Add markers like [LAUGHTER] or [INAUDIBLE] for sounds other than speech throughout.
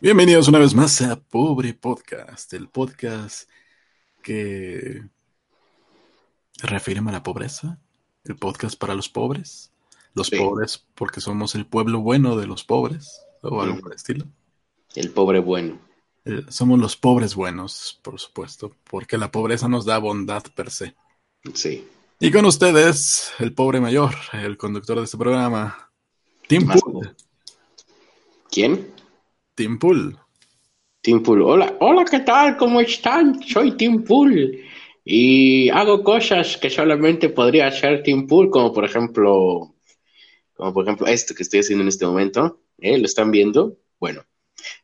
Bienvenidos una vez más a Pobre Podcast, el podcast que refiere a la pobreza, el podcast para los pobres, los Sí. pobres porque somos el pueblo bueno de los pobres, o algo por el estilo. El pobre bueno. Eh, somos los pobres buenos, por supuesto, porque la pobreza nos da bondad per se. Sí. Y con ustedes, el pobre mayor, el conductor de este programa, Tim Pool. ¿Quién? Tim Pool. Tim Pool. Hola, hola, ¿qué tal? ¿Cómo están? Soy Tim Pool. Y hago cosas que solamente podría hacer Tim Pool, como por ejemplo, como por ejemplo esto que estoy haciendo en este momento. ¿Eh? ¿Lo están viendo? Bueno,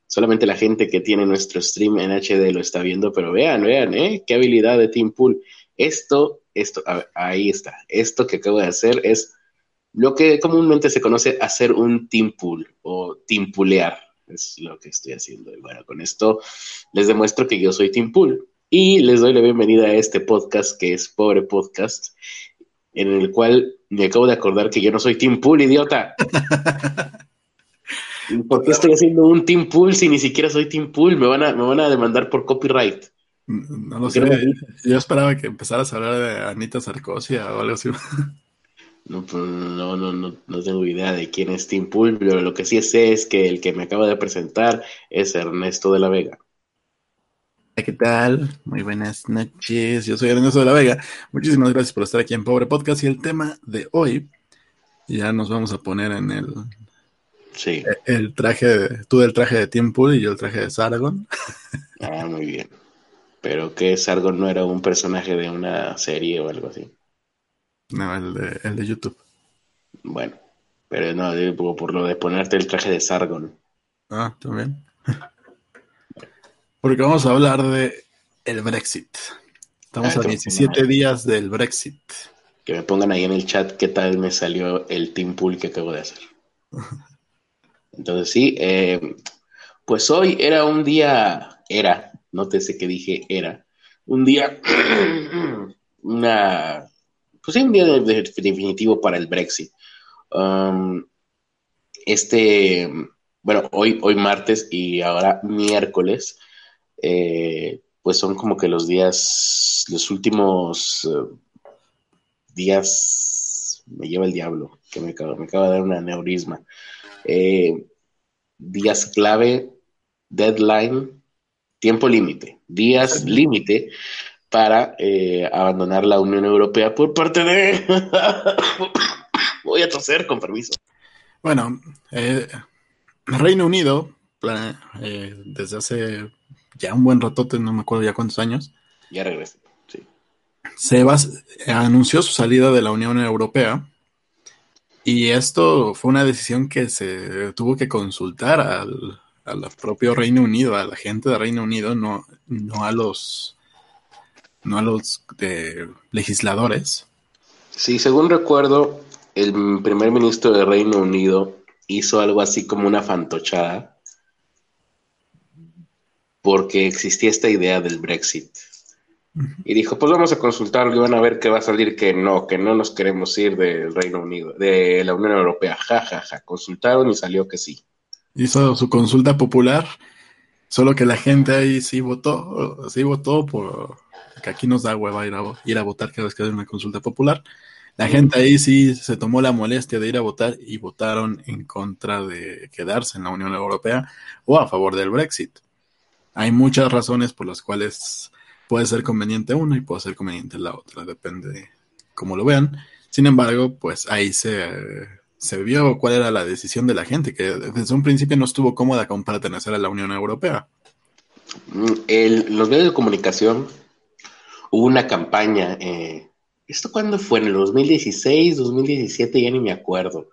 solamente la gente que tiene nuestro stream en HD lo está viendo, pero vean, vean, ¿eh? Qué habilidad de Tim Pool. Esto, esto, ahí está. Esto que acabo de hacer es lo que comúnmente se conoce hacer un Tim Pool o timpulear. Es lo que estoy haciendo. Y bueno, con esto les demuestro que yo soy Tim Pool. Y les doy la bienvenida a este podcast que es Pobre Podcast, en el cual me acabo de acordar que yo no soy Tim Pool, idiota. [LAUGHS] ¿Y ¿Por qué estoy haciendo un Team Pool si ni siquiera soy Team Pool? Me van a, me van a demandar por copyright. No lo ¿Por sé. Yo esperaba que empezaras a hablar de Anita Sarkosia o algo así. [LAUGHS] No, pues, no, no, no, no tengo idea de quién es Team Pool, pero lo que sí sé es que el que me acaba de presentar es Ernesto de la Vega. ¿Qué tal? Muy buenas noches. Yo soy Ernesto de la Vega. Muchísimas gracias por estar aquí en Pobre Podcast. Y el tema de hoy, ya nos vamos a poner en el, Sí, el traje, de- tú del traje de Tim Pool y yo el traje de Sargon. ah, muy bien. Pero que Sargon no era un personaje de una serie o algo así. No, el de, el de YouTube. Bueno, pero no, digo, por lo de ponerte el traje de Sargon. Ah, también. Porque vamos a hablar de el Brexit. Estamos Ah, a qué 17 bueno. días del Brexit. Que me pongan ahí en el chat qué tal me salió el Team Pool que acabo de hacer. [LAUGHS] Entonces sí, eh, pues hoy era un día, era, nótese que dije era, un día, [CLEARS THROAT] una, pues sí, un día de- de- definitivo para el Brexit. Um, este, bueno, hoy, hoy martes y ahora miércoles, eh, pues son como que los días, los últimos eh, días, me lleva el diablo, que me acaba, me acaba de dar una neurisma. Eh, días clave, deadline, tiempo límite, días límite para eh, abandonar la Unión Europea por parte de... [COUGHS] Voy a toser, con permiso. Bueno, eh, Reino Unido, eh, desde hace ya un buen ratote, no me acuerdo ya cuántos años, Ya regresé. Sí. se bas- anunció su salida de la Unión Europea y esto fue una decisión que se tuvo que consultar al, al propio Reino Unido, a la gente de Reino Unido, no, no a los no a los eh, legisladores. Sí, según recuerdo, el primer ministro de Reino Unido hizo algo así como una fantochada porque existía esta idea del Brexit. Y dijo, pues vamos a consultarlo y van a ver que va a salir que no, que no nos queremos ir del Reino Unido, de la Unión Europea. Ja, ja, ja. Consultaron y salió que sí. Hizo su consulta popular, solo que la gente ahí sí votó, sí votó por que aquí nos da hueva ir a, ir a votar cada vez que hay una consulta popular. La gente ahí sí se tomó la molestia de ir a votar y votaron en contra de quedarse en la Unión Europea o a favor del Brexit. Hay muchas razones por las cuales puede ser conveniente una y puede ser conveniente la otra, depende de cómo lo vean. Sin embargo, pues ahí se, se vio cuál era la decisión de la gente, que desde un principio no estuvo cómoda con pertenecer a la Unión Europea. Mm, el- los medios de comunicación hubo una campaña. eh, ¿Esto cuándo fue? ¿En el 2016, 2017? Ya ni me acuerdo.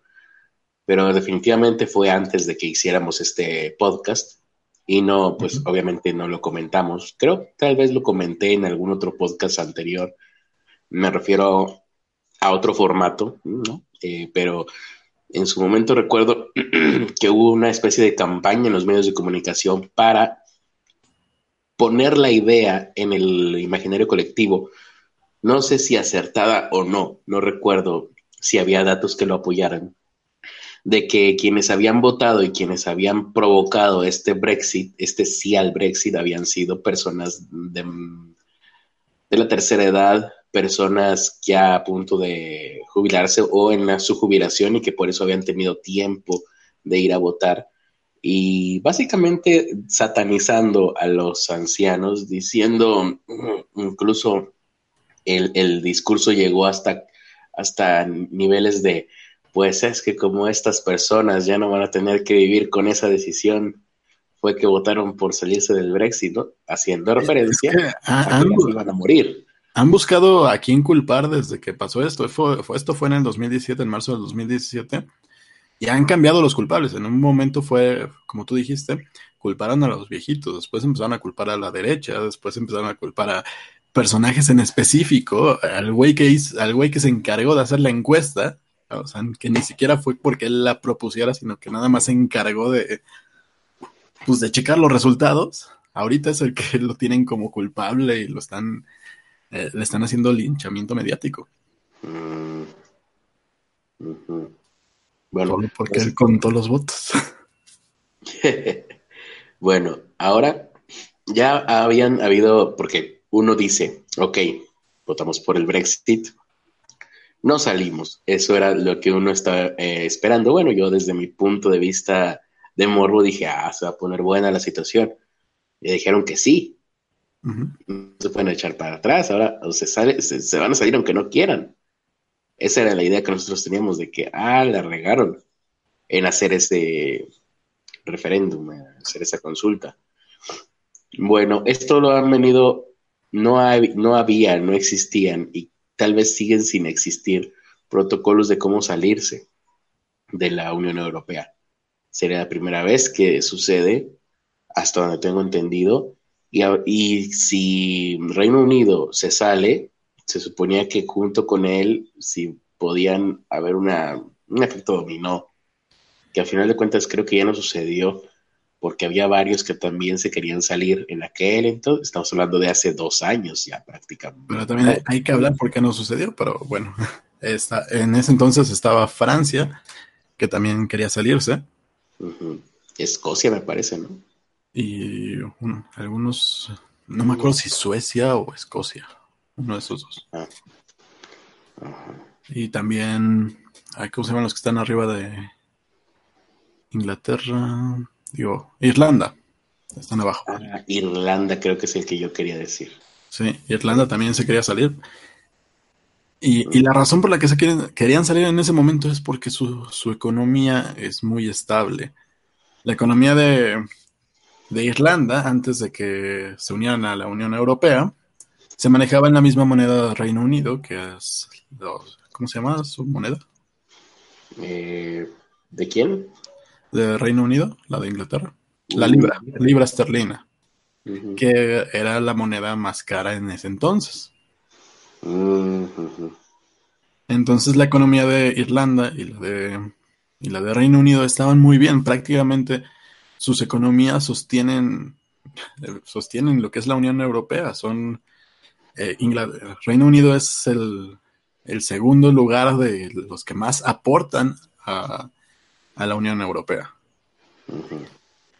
Pero definitivamente fue antes de que hiciéramos este podcast. Y no, pues obviamente no lo comentamos. Creo que tal vez lo comenté en algún otro podcast anterior. Me refiero a otro formato, ¿no? Eh, pero en su momento recuerdo [CLEARS THROAT] que hubo una especie de campaña en los medios de comunicación para poner la idea en el imaginario colectivo. No sé si acertada o no, no recuerdo si había datos que lo apoyaran, de que quienes habían votado y quienes habían provocado este Brexit, este sí al Brexit, habían sido personas de, de la tercera edad, personas ya a punto de jubilarse o en su jubilación y que por eso habían tenido tiempo de ir a votar. Y básicamente satanizando a los ancianos, diciendo, incluso el, el discurso llegó hasta, hasta niveles de, pues es que como estas personas ya no van a tener que vivir con esa decisión, fue que votaron por salirse del Brexit, ¿no? Haciendo referencia a que iban a morir. Han buscado a quién culpar desde que pasó esto. Fue, esto fue en el 2017, en marzo del 2017, y han cambiado los culpables. En un momento fue, como tú dijiste, culparon a los viejitos, después empezaron a culpar a la derecha, después empezaron a culpar a personajes en específico, al güey que, al güey que se encargó de hacer la encuesta, o sea, que ni siquiera fue porque él la propusiera, sino que nada más se encargó de, pues, de checar los resultados. Ahorita es el que lo tienen como culpable y lo están eh, le están haciendo linchamiento mediático. Mm. Bueno, porque pues él contó los votos. [LAUGHS] bueno, ahora ya habían habido, porque uno dice, ok, votamos por el Brexit, no salimos. Eso era lo que uno estaba eh, esperando. Bueno, yo desde mi punto de vista de morbo dije, ah, se va a poner buena la situación. Y dijeron que sí, no se pueden echar para atrás, ahora se, sale, se, van a salir aunque no quieran. Esa era la idea que nosotros teníamos de que, ah, la regaron en hacer ese referéndum, hacer esa consulta. Bueno, esto lo han venido, no, no había, no existían y tal vez siguen sin existir protocolos de cómo salirse de la Unión Europea. Sería la primera vez que sucede, hasta donde tengo entendido, y, si Reino Unido se sale, se suponía que junto con él, si podían haber una, un efecto dominó, que al final de cuentas creo que ya no sucedió, porque había varios que también se querían salir en aquel entonces, estamos hablando de hace dos años ya prácticamente. Pero también hay que hablar por qué no sucedió, pero bueno, [LAUGHS] está, en ese entonces estaba Francia, que también quería salirse. Escocia me parece, ¿no? y algunos, no me acuerdo si Suecia o Escocia, uno de esos dos. Ah. Y también, ¿cómo se llaman los que están arriba de Inglaterra? Digo, Irlanda, están abajo. Ah, Irlanda creo que es el que yo quería decir. Sí, Irlanda también se quería salir. Y, y la razón por la que se quieren, querían salir en ese momento es porque su, su economía es muy estable. La economía de, de Irlanda, antes de que se unieran a la Unión Europea, se manejaba en la misma moneda Reino Unido, que es, ¿cómo se llama su moneda? Eh, ¿De quién? De Reino Unido, la de Inglaterra. La uh, libra, libra esterlina, que era la moneda más cara en ese entonces. Entonces la economía de Irlanda y la de, y la de Reino Unido estaban muy bien, prácticamente sus economías sostienen, sostienen lo que es la Unión Europea. Son eh, Reino Unido es el, segundo lugar de los que más aportan a, la Unión Europea.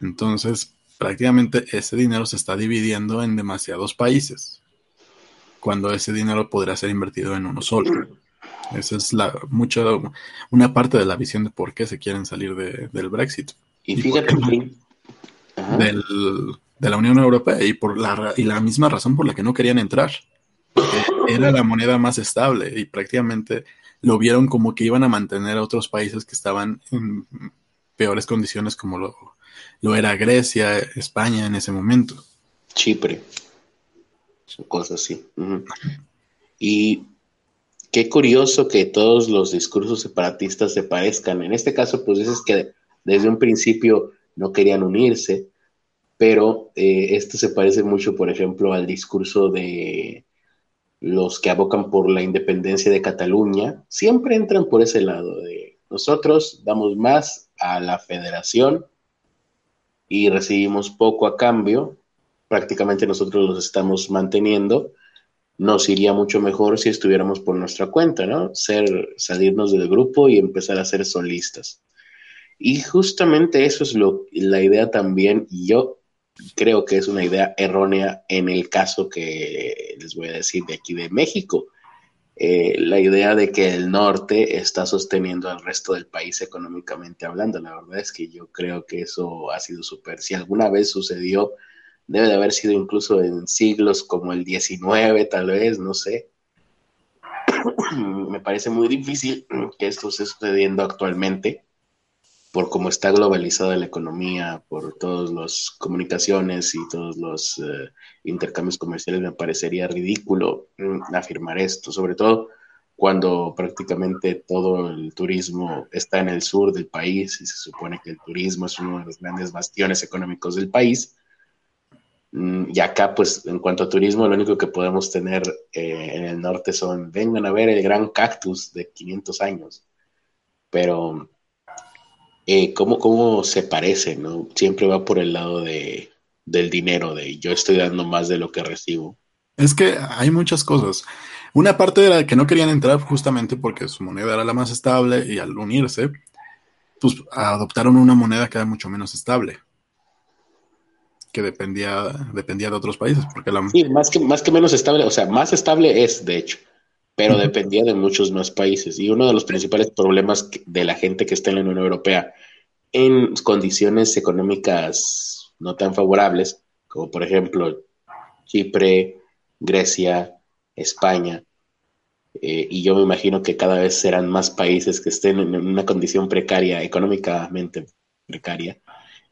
Entonces, prácticamente ese dinero se está dividiendo en demasiados países, cuando ese dinero podría ser invertido en uno solo. Esa es la mucha, una parte de la visión de por qué se quieren salir del Brexit. Y fíjate de la Unión Europea y por la, y la misma razón por la que no querían entrar. era la moneda más estable y prácticamente lo vieron como que iban a mantener a otros países que estaban en peores condiciones como lo, lo era Grecia, España en ese momento. Chipre. Cosas así. Y qué curioso que todos los discursos separatistas se parezcan. En este caso, pues dices que desde un principio no querían unirse, pero eh, esto se parece mucho, por ejemplo, al discurso de los que abocan por la independencia de Cataluña, siempre entran por ese lado de nosotros damos más a la federación y recibimos poco a cambio, prácticamente nosotros los estamos manteniendo, nos iría mucho mejor si estuviéramos por nuestra cuenta, ¿no? Ser, salirnos del grupo y empezar a ser solistas. Y justamente eso es lo, la idea también, y yo creo que es una idea errónea en el caso que les voy a decir de aquí de México. Eh, la idea de que el norte está sosteniendo al resto del país económicamente hablando. La verdad es que yo creo que eso ha sido súper. Si alguna vez sucedió, debe de haber sido incluso en siglos como el 19, tal vez, no sé. [COUGHS] Me parece muy difícil que esto esté sucediendo actualmente por cómo está globalizada la economía, por todas las comunicaciones y todos los eh, intercambios comerciales, me parecería ridículo mm, afirmar esto, sobre todo cuando prácticamente todo el turismo está en el sur del país y se supone que el turismo es uno de los grandes bastiones económicos del país. Mm, y acá, pues, en cuanto a turismo, lo único que podemos tener eh, en el norte son, vengan a ver el gran cactus de 500 años. Pero eh, ¿cómo, se parece, no? Siempre va por el lado de, del dinero, de yo estoy dando más de lo que recibo. Es que hay muchas cosas. Una parte de la que no querían entrar justamente porque su moneda era la más estable y al unirse, pues adoptaron una moneda que era mucho menos estable, que dependía, dependía de otros países. Porque la... Sí, más que, más que menos estable, o sea, más estable es, de hecho, pero dependía de muchos más países. Y uno de los principales problemas de la gente que está en la Unión Europea en condiciones económicas no tan favorables, como por ejemplo Chipre, Grecia, España, eh, y yo me imagino que cada vez serán más países que estén en una condición precaria, económicamente precaria,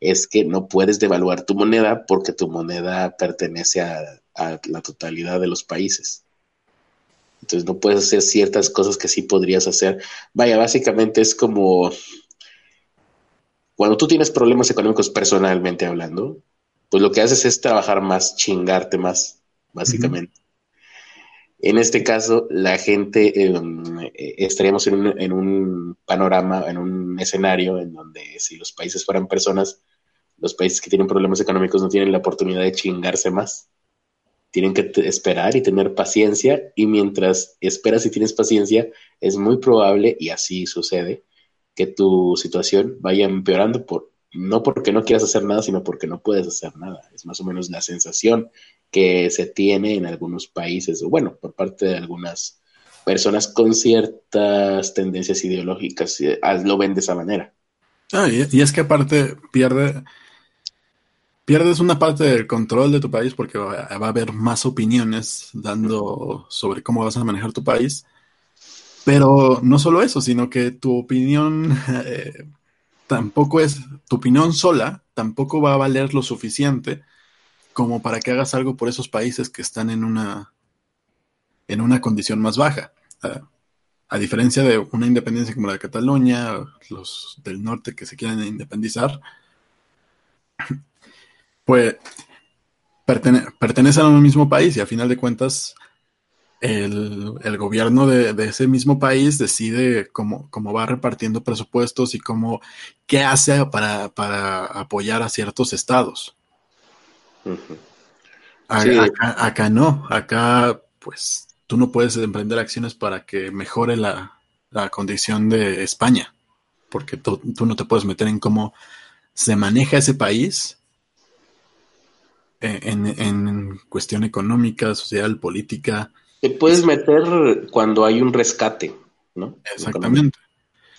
es que no puedes devaluar tu moneda porque tu moneda pertenece a la totalidad de los países. Entonces no puedes hacer ciertas cosas que sí podrías hacer. Vaya, básicamente es como cuando tú tienes problemas económicos personalmente hablando, pues lo que haces es trabajar más, chingarte más, básicamente. En este caso, la gente eh, estaríamos en un, panorama, en un escenario en donde si los países fueran personas, los países que tienen problemas económicos no tienen la oportunidad de chingarse más tienen que esperar y tener paciencia y mientras esperas y tienes paciencia, es muy probable, y así sucede, que tu situación vaya empeorando por no porque no quieras hacer nada, sino porque no puedes hacer nada. Es más o menos la sensación que se tiene en algunos países, o bueno, por parte de algunas personas con ciertas tendencias ideológicas, eh, lo ven de esa manera. Ah, y es que aparte pierde, pierdes una parte del control de tu país porque va, a haber más opiniones dando sobre cómo vas a manejar tu país. Pero no solo eso, sino que tu opinión [LAUGHS] eh, tampoco es, tu opinión sola tampoco va a valer lo suficiente como para que hagas algo por esos países que están en una, en una condición más baja. a diferencia de una independencia como la de Cataluña, los del norte que se quieren independizar, pues pertenecen a un mismo país y a final de cuentas el, gobierno de, ese mismo país decide cómo, cómo, va repartiendo presupuestos y cómo, qué hace para, apoyar a ciertos estados. acá, no, acá pues tú no puedes emprender acciones para que mejore la, condición de España, porque tú, tú no te puedes meter en cómo se maneja ese país en, en cuestión económica, social, política. Te puedes meter cuando hay un rescate, ¿no? Exactamente.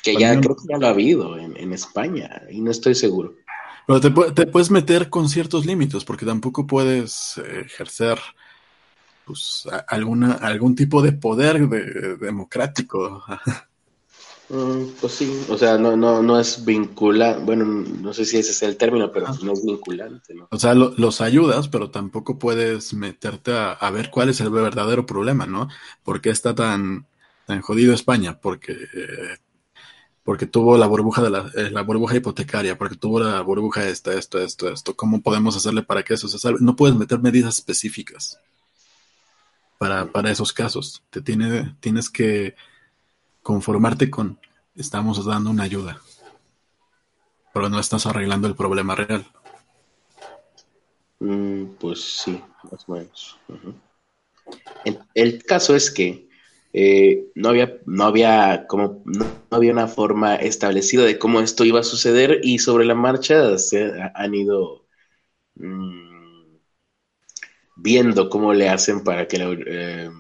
Que ya creo que ya lo ha habido en, España y no estoy seguro. Pero te, puedes meter con ciertos límites porque tampoco puedes eh, ejercer pues, alguna, algún tipo de poder democrático. [LAUGHS] Mm, pues sí, o sea, no, no, no es vinculante, bueno, no sé si ese es el término, pero no es vinculante, ¿no? O sea, los ayudas, pero tampoco puedes meterte a, ver cuál es el verdadero problema, ¿no? ¿Por qué está tan, tan jodido España? Porque, porque tuvo la burbuja de la, eh, la burbuja hipotecaria, porque tuvo la burbuja esta, esto, esto, esto. ¿Cómo podemos hacerle para que eso se salve? No puedes meter medidas específicas para, para esos casos. Te tiene, tienes que conformarte con estamos dando una ayuda, pero no estás arreglando el problema real. Mm, pues sí, más o menos. el, caso es que eh, no había, no había como, no, había una forma establecida de cómo esto iba a suceder y sobre la marcha se han ido mm, viendo cómo le hacen para que la eh,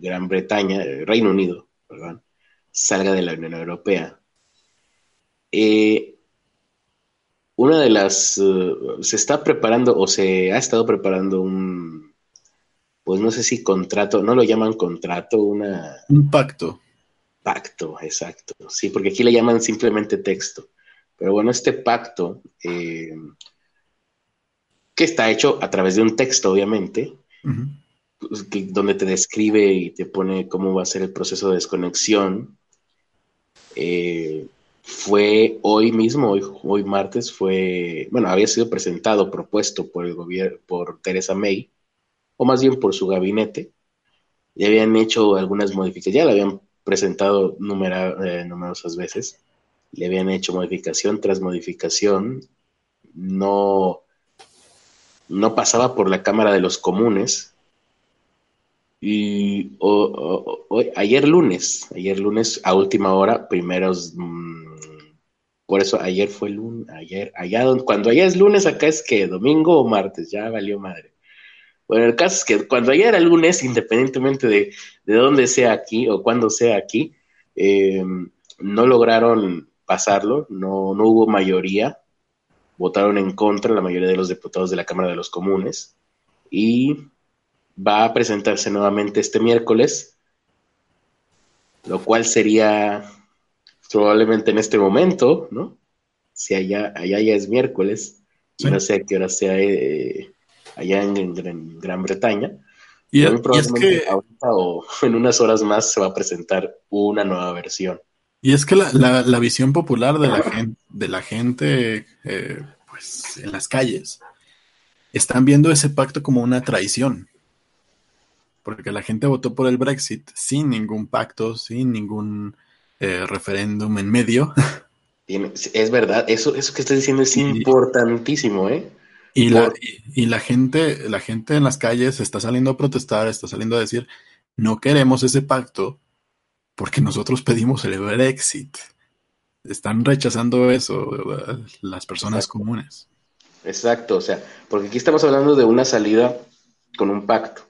Gran Bretaña, Reino Unido, perdón, salga de la Unión Europea. Eh, una de las, se está preparando o se ha estado preparando un pues no sé si contrato, no lo llaman contrato, una... Un pacto. Pacto, exacto. Sí, porque aquí le llaman simplemente texto. Pero bueno, este pacto, eh, que está hecho a través de un texto, obviamente, pues, donde te describe y te pone cómo va a ser el proceso de desconexión, eh, fue hoy mismo, hoy, hoy martes, fue, bueno, había sido presentado, propuesto por el gobierno, por Teresa May, o más bien por su gabinete, ya habían hecho algunas modificaciones, ya la habían presentado eh, numerosas veces, le habían hecho modificación tras modificación, no, no pasaba por la Cámara de los Comunes. Y ayer lunes, ayer lunes a última hora, primeros, mm, por eso ayer fue lunes, ayer, allá, cuando allá es lunes, acá es que domingo o martes, ya valió madre. Bueno, el caso es que cuando ayer era lunes, independientemente de, de dónde sea aquí o cuándo sea aquí, eh, no lograron pasarlo, no, no hubo mayoría, votaron en contra la mayoría de los diputados de la Cámara de los Comunes y va a presentarse nuevamente este miércoles, lo cual sería probablemente en este momento, ¿no? Si allá, allá ya es miércoles, no sé a qué hora sea eh, allá en, Gran Bretaña. Y, es que ahorita o [LAUGHS] en unas horas más se va a presentar una nueva versión. Y es que la, visión popular de la gente, de la gente eh, pues, en las calles, están viendo ese pacto como una traición. Porque la gente votó por el Brexit sin ningún pacto, sin ningún eh, referéndum en medio. [LAUGHS] Es verdad, eso, eso que estás diciendo es importantísimo, ¿eh? Y la, y, la gente, la gente en las calles está saliendo a protestar, está saliendo a decir, no queremos ese pacto porque nosotros pedimos el Brexit. Están rechazando eso las personas comunes. Exacto, o sea, porque aquí estamos hablando de una salida con un pacto,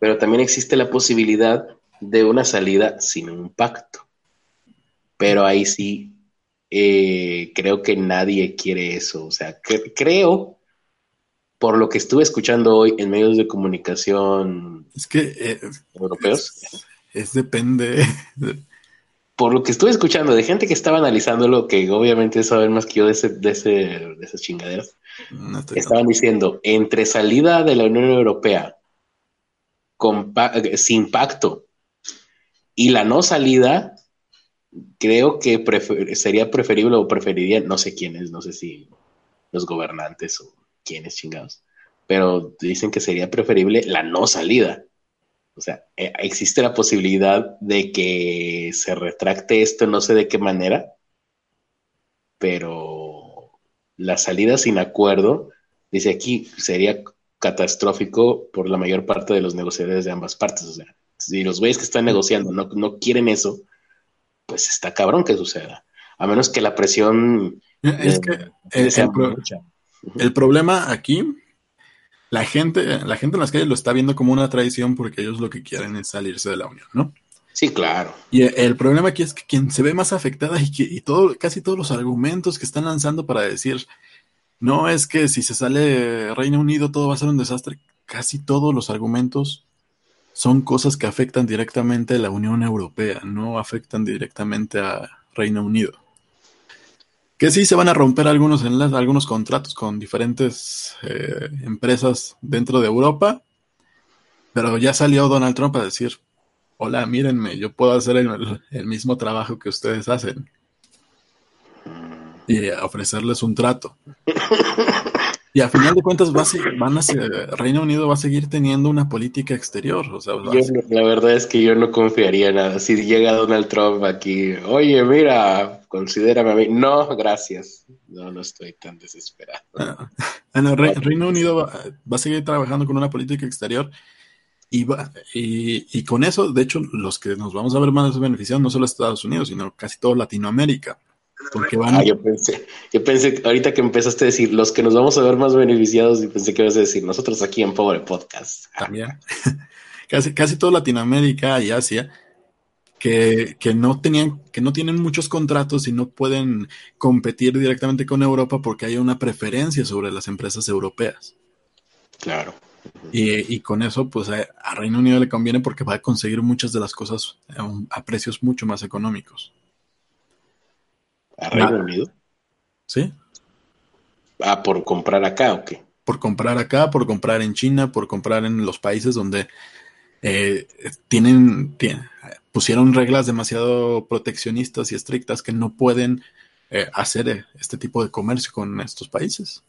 pero también existe la posibilidad de una salida sin un pacto. Pero ahí sí, eh, creo que nadie quiere eso. O sea, creo por lo que estuve escuchando hoy en medios de comunicación es que eh, europeos. Es, depende. [LAUGHS] Por lo que estuve escuchando de gente que estaba analizando lo que obviamente saben más que yo de, ese, de, ese, de esas chingaderas, estaban diciendo, entre salida de la Unión Europea sin pacto y la no salida, creo que sería preferible o preferiría, no sé quiénes, no sé si los gobernantes o quiénes chingados, pero dicen que sería preferible la no salida. O sea, eh, existe la posibilidad de que se retracte esto, no sé de qué manera, pero la salida sin acuerdo, dice aquí, sería catastrófico por la mayor parte de los negociadores de ambas partes. O sea, si los güeyes que están negociando no, no quieren eso, pues está cabrón que suceda. A menos que la presión... Es que el, el problema aquí, la gente, la gente en las calles lo está viendo como una traición porque ellos lo que quieren es salirse de la Unión, ¿no? Sí, claro. Y el problema aquí es que quien se ve más afectada y, que, y todo, casi todos los argumentos que están lanzando para decir, no es que si se sale Reino Unido todo va a ser un desastre, casi todos los argumentos son cosas que afectan directamente a la Unión Europea, no afectan directamente a Reino Unido. Que sí se van a romper algunos enlaces, algunos contratos con diferentes eh, empresas dentro de Europa, pero ya salió Donald Trump a decir, hola, mírenme, yo puedo hacer el, mismo trabajo que ustedes hacen. Y ofrecerles un trato. Y a final de cuentas, va van a Reino Unido va a seguir teniendo una política exterior. O sea, la verdad es que yo no confiaría nada. Si llega Donald Trump aquí, oye, mira, considérame a mí. No, gracias. No, no estoy tan desesperado. Ah, Reino Unido va, a seguir trabajando con una política exterior Y, va, y, y, con eso, de hecho, los que nos vamos a ver más beneficiados no solo Estados Unidos, sino casi toda Latinoamérica. Porque van... Ah, yo pensé, yo pensé, ahorita que empezaste a decir los que nos vamos a ver más beneficiados, y pensé que ibas a decir nosotros aquí en Pobre Podcast. También. [LAUGHS] casi, casi toda Latinoamérica y Asia, que, que, no tenían, que no tienen muchos contratos y no pueden competir directamente con Europa porque hay una preferencia sobre las empresas europeas. Claro. Y, y, con eso, pues a, a, Reino Unido le conviene porque va a conseguir muchas de las cosas a, a precios mucho más económicos. ¿A Reino Unido? Sí. Ah, por comprar acá o qué? Por comprar acá, por comprar en China, por comprar en los países donde eh, tienen, tienen, pusieron reglas demasiado proteccionistas y estrictas que no pueden eh, hacer este tipo de comercio con estos países.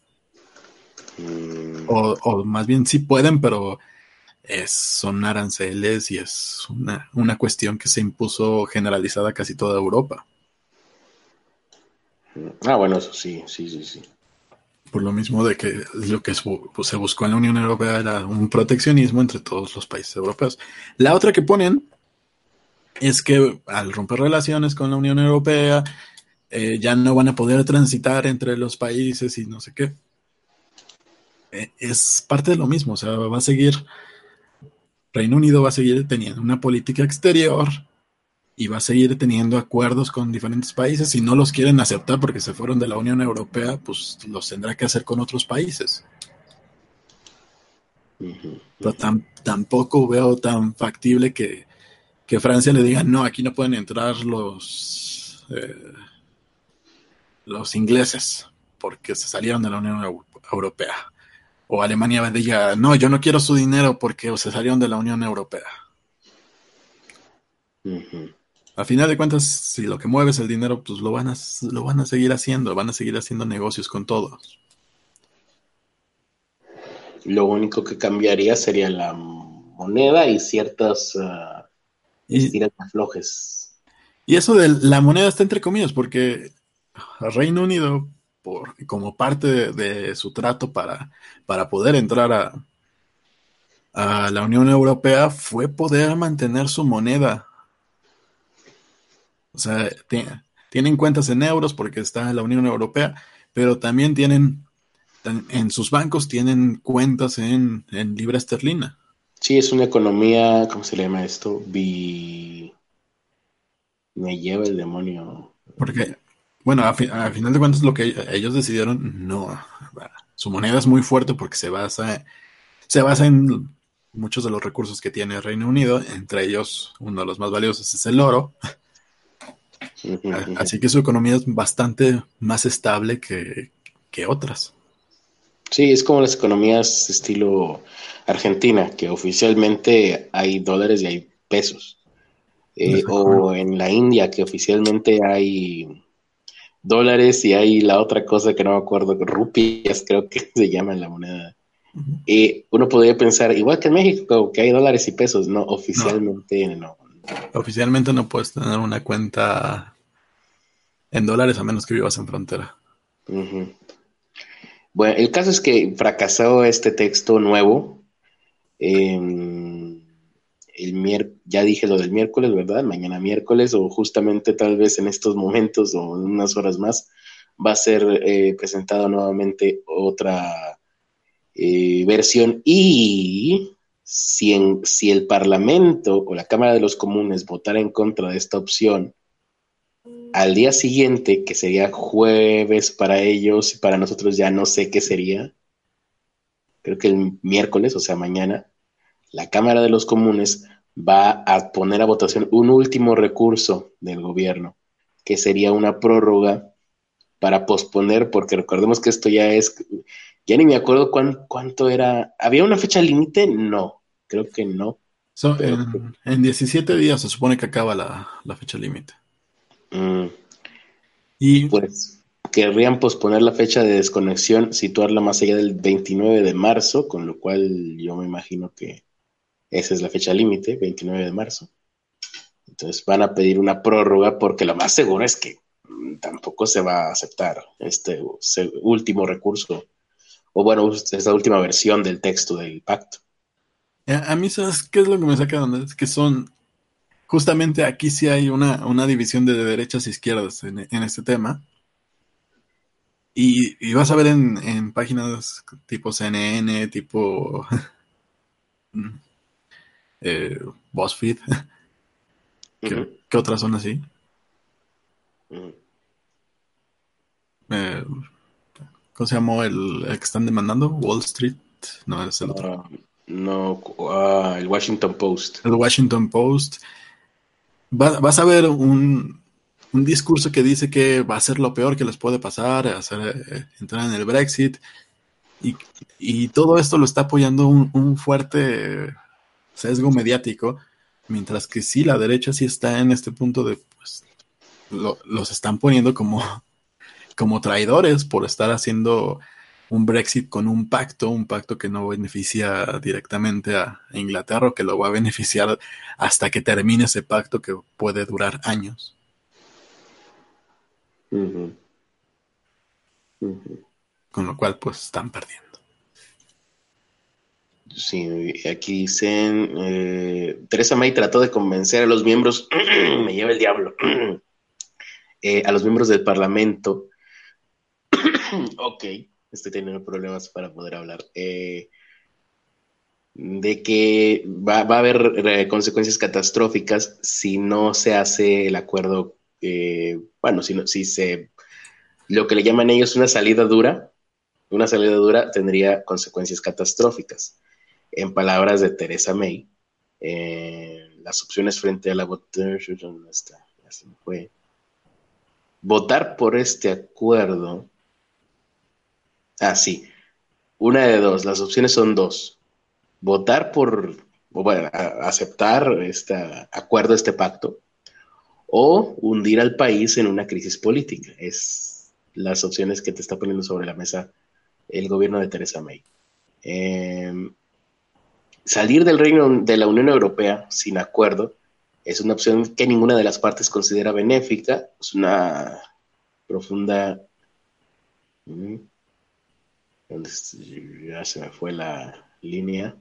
Mm. O, o, más bien sí pueden, pero es, son aranceles y es una, una cuestión que se impuso generalizada a casi toda Europa. Ah, bueno, eso sí, sí, sí, sí. Por lo mismo de que lo que se buscó en la Unión Europea era un proteccionismo entre todos los países europeos. La otra que ponen es que al romper relaciones con la Unión Europea, eh, ya no van a poder transitar entre los países y no sé qué. Eh, es parte de lo mismo, o sea, va a seguir, Reino Unido va a seguir teniendo una política exterior y va a seguir teniendo acuerdos con diferentes países. Si no los quieren aceptar porque se fueron de la Unión Europea, pues los tendrá que hacer con otros países. Pero tampoco veo tan factible que, que, Francia le diga, no, aquí no pueden entrar los, eh, los ingleses porque se salieron de la Unión Europea. O Alemania diga, no, yo no quiero su dinero porque se salieron de la Unión Europea. A final de cuentas, si lo que mueve es el dinero, pues lo van a, lo van a seguir haciendo, van a seguir haciendo negocios con todos. Lo único que cambiaría sería la moneda y ciertas uh, y, aflojes. Y eso de la moneda está entre comillas, porque Reino Unido, por, como parte de, de su trato para, para poder entrar a, a la Unión Europea, fue poder mantener su moneda o sea, tienen cuentas en euros porque está la Unión Europea, pero también tienen, en sus bancos tienen cuentas en, en libra esterlina. Sí, es una economía, ¿cómo se le llama esto? Bi... Me lleva el demonio. Porque, bueno, a, final de cuentas lo que ellos decidieron, no, su moneda es muy fuerte porque se basa, se basa en muchos de los recursos que tiene el Reino Unido, entre ellos uno de los más valiosos es el oro. Así que su economía es bastante más estable que, otras. Sí, es como las economías estilo Argentina, que oficialmente hay dólares y hay pesos. Eh, o en la India, que oficialmente hay dólares y hay la otra cosa que no me acuerdo, rupias creo que [LAUGHS] se llama la moneda. Y uno podría pensar, igual que en México, que hay dólares y pesos, no, oficialmente no. Oficialmente no puedes tener una cuenta en dólares a menos que vivas en frontera. Bueno, el caso es que fracasó este texto nuevo. el ya dije lo del miércoles, ¿verdad? Mañana miércoles o justamente tal vez en estos momentos o en unas horas más va a ser eh, presentada nuevamente otra eh, versión y si, en, si el Parlamento o la Cámara de los Comunes votara en contra de esta opción, al día siguiente, que sería jueves para ellos y para nosotros ya no sé qué sería, creo que el miércoles, o sea, mañana, la Cámara de los Comunes va a poner a votación un último recurso del gobierno, que sería una prórroga para posponer, porque recordemos que esto ya es, ya ni me acuerdo cuánto era, ¿había una fecha límite? No, Creo que no. en, 17 días se supone que acaba la, fecha límite. Mm. Y pues querrían posponer la fecha de desconexión, situarla más allá del 29 de marzo, con lo cual yo me imagino que esa es la fecha límite, 29 de marzo. Entonces van a pedir una prórroga porque lo más seguro es que tampoco se va a aceptar este último recurso, o bueno, esta última versión del texto del pacto. A, mí, ¿sabes qué es lo que me saca de onda? Es que son, justamente aquí sí hay una, una división de derechas e izquierdas en, este tema. Y, vas a ver en, páginas tipo CNN, tipo [LAUGHS] eh, BuzzFeed, [LAUGHS] ¿Qué, otras son así? Eh, ¿Cómo se llamó el, que están demandando? Wall Street. No, es el otro. Ah, no, ah, el Washington Post. El Washington Post. vas a ver un, discurso que dice que va a ser lo peor que les puede pasar, hacer, eh, entrar en el Brexit. Y, todo esto lo está apoyando un, fuerte sesgo mediático, mientras que sí, la derecha sí está en este punto de, pues, los están poniendo como, como traidores por estar haciendo un Brexit con un pacto, un pacto que no beneficia directamente a Inglaterra, o que lo va a beneficiar hasta que termine ese pacto que puede durar años. Con lo cual, pues están perdiendo. Sí, aquí dicen, eh, Teresa May trató de convencer a los miembros, [CLEARS THROAT] me lleva el diablo, [CLEARS THROAT] eh, a los miembros del Parlamento, [CLEARS THROAT] ok, estoy teniendo problemas para poder hablar, eh, de que va, a haber consecuencias catastróficas si no se hace el acuerdo, bueno, si, si se, lo que le llaman ellos una salida dura, una salida dura tendría consecuencias catastróficas. En palabras de Teresa May, eh, las opciones frente a la votación, fue? Votar por este acuerdo. Ah, sí. Una de dos. Las opciones son dos. Votar por, bueno, aceptar este acuerdo, este pacto, o hundir al país en una crisis política. Es las opciones que te está poniendo sobre la mesa el gobierno de Teresa May. Eh, Salir del Reino de la Unión Europea sin acuerdo es una opción que ninguna de las partes considera benéfica. Es una profunda... Mm, ya se me fue la línea.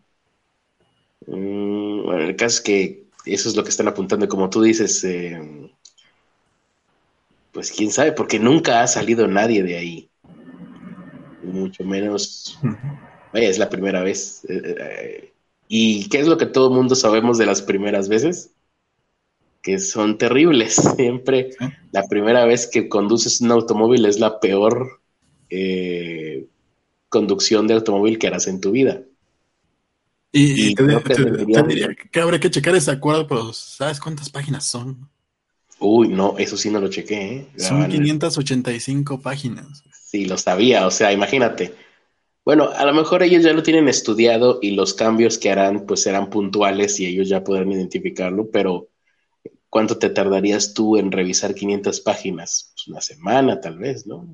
Mm, bueno, el caso es que eso es lo que están apuntando, como tú dices, eh, pues quién sabe, porque nunca ha salido nadie de ahí. Mucho menos, vaya, es la primera vez. Eh, eh, ¿Y qué es lo que todo el mundo sabemos de las primeras veces? Que son terribles. [LAUGHS] Siempre la primera vez que conduces un automóvil es la peor eh, conducción de automóvil que harás en tu vida. Y, te, diría que habrá que checar ese acuerdo, pero ¿sabes cuántas páginas son? Uy, no, eso sí no lo chequé. ¿eh? Son 585 páginas. Sí, lo sabía, o sea, imagínate bueno, a lo mejor ellos ya lo tienen estudiado y los cambios que harán pues serán puntuales y ellos ya podrán identificarlo, pero ¿cuánto te tardarías tú en revisar 500 páginas? Pues una semana tal vez, ¿no?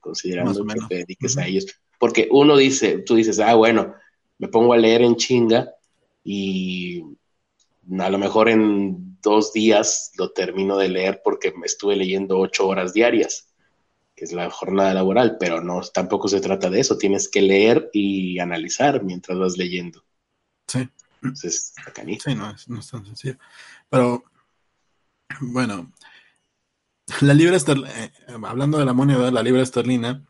Considerando que te dediques a ellos. Porque uno dice, tú dices, ah, bueno, me pongo a leer en chinga y a lo mejor en dos días lo termino de leer porque me estuve leyendo ocho horas diarias que es la jornada laboral, pero no, tampoco se trata de eso, tienes que leer y analizar mientras vas leyendo. Sí. Entonces, Sí, no es, no es tan sencillo. Pero, bueno, la libra esterlina, eh, hablando de la moneda, la libra esterlina,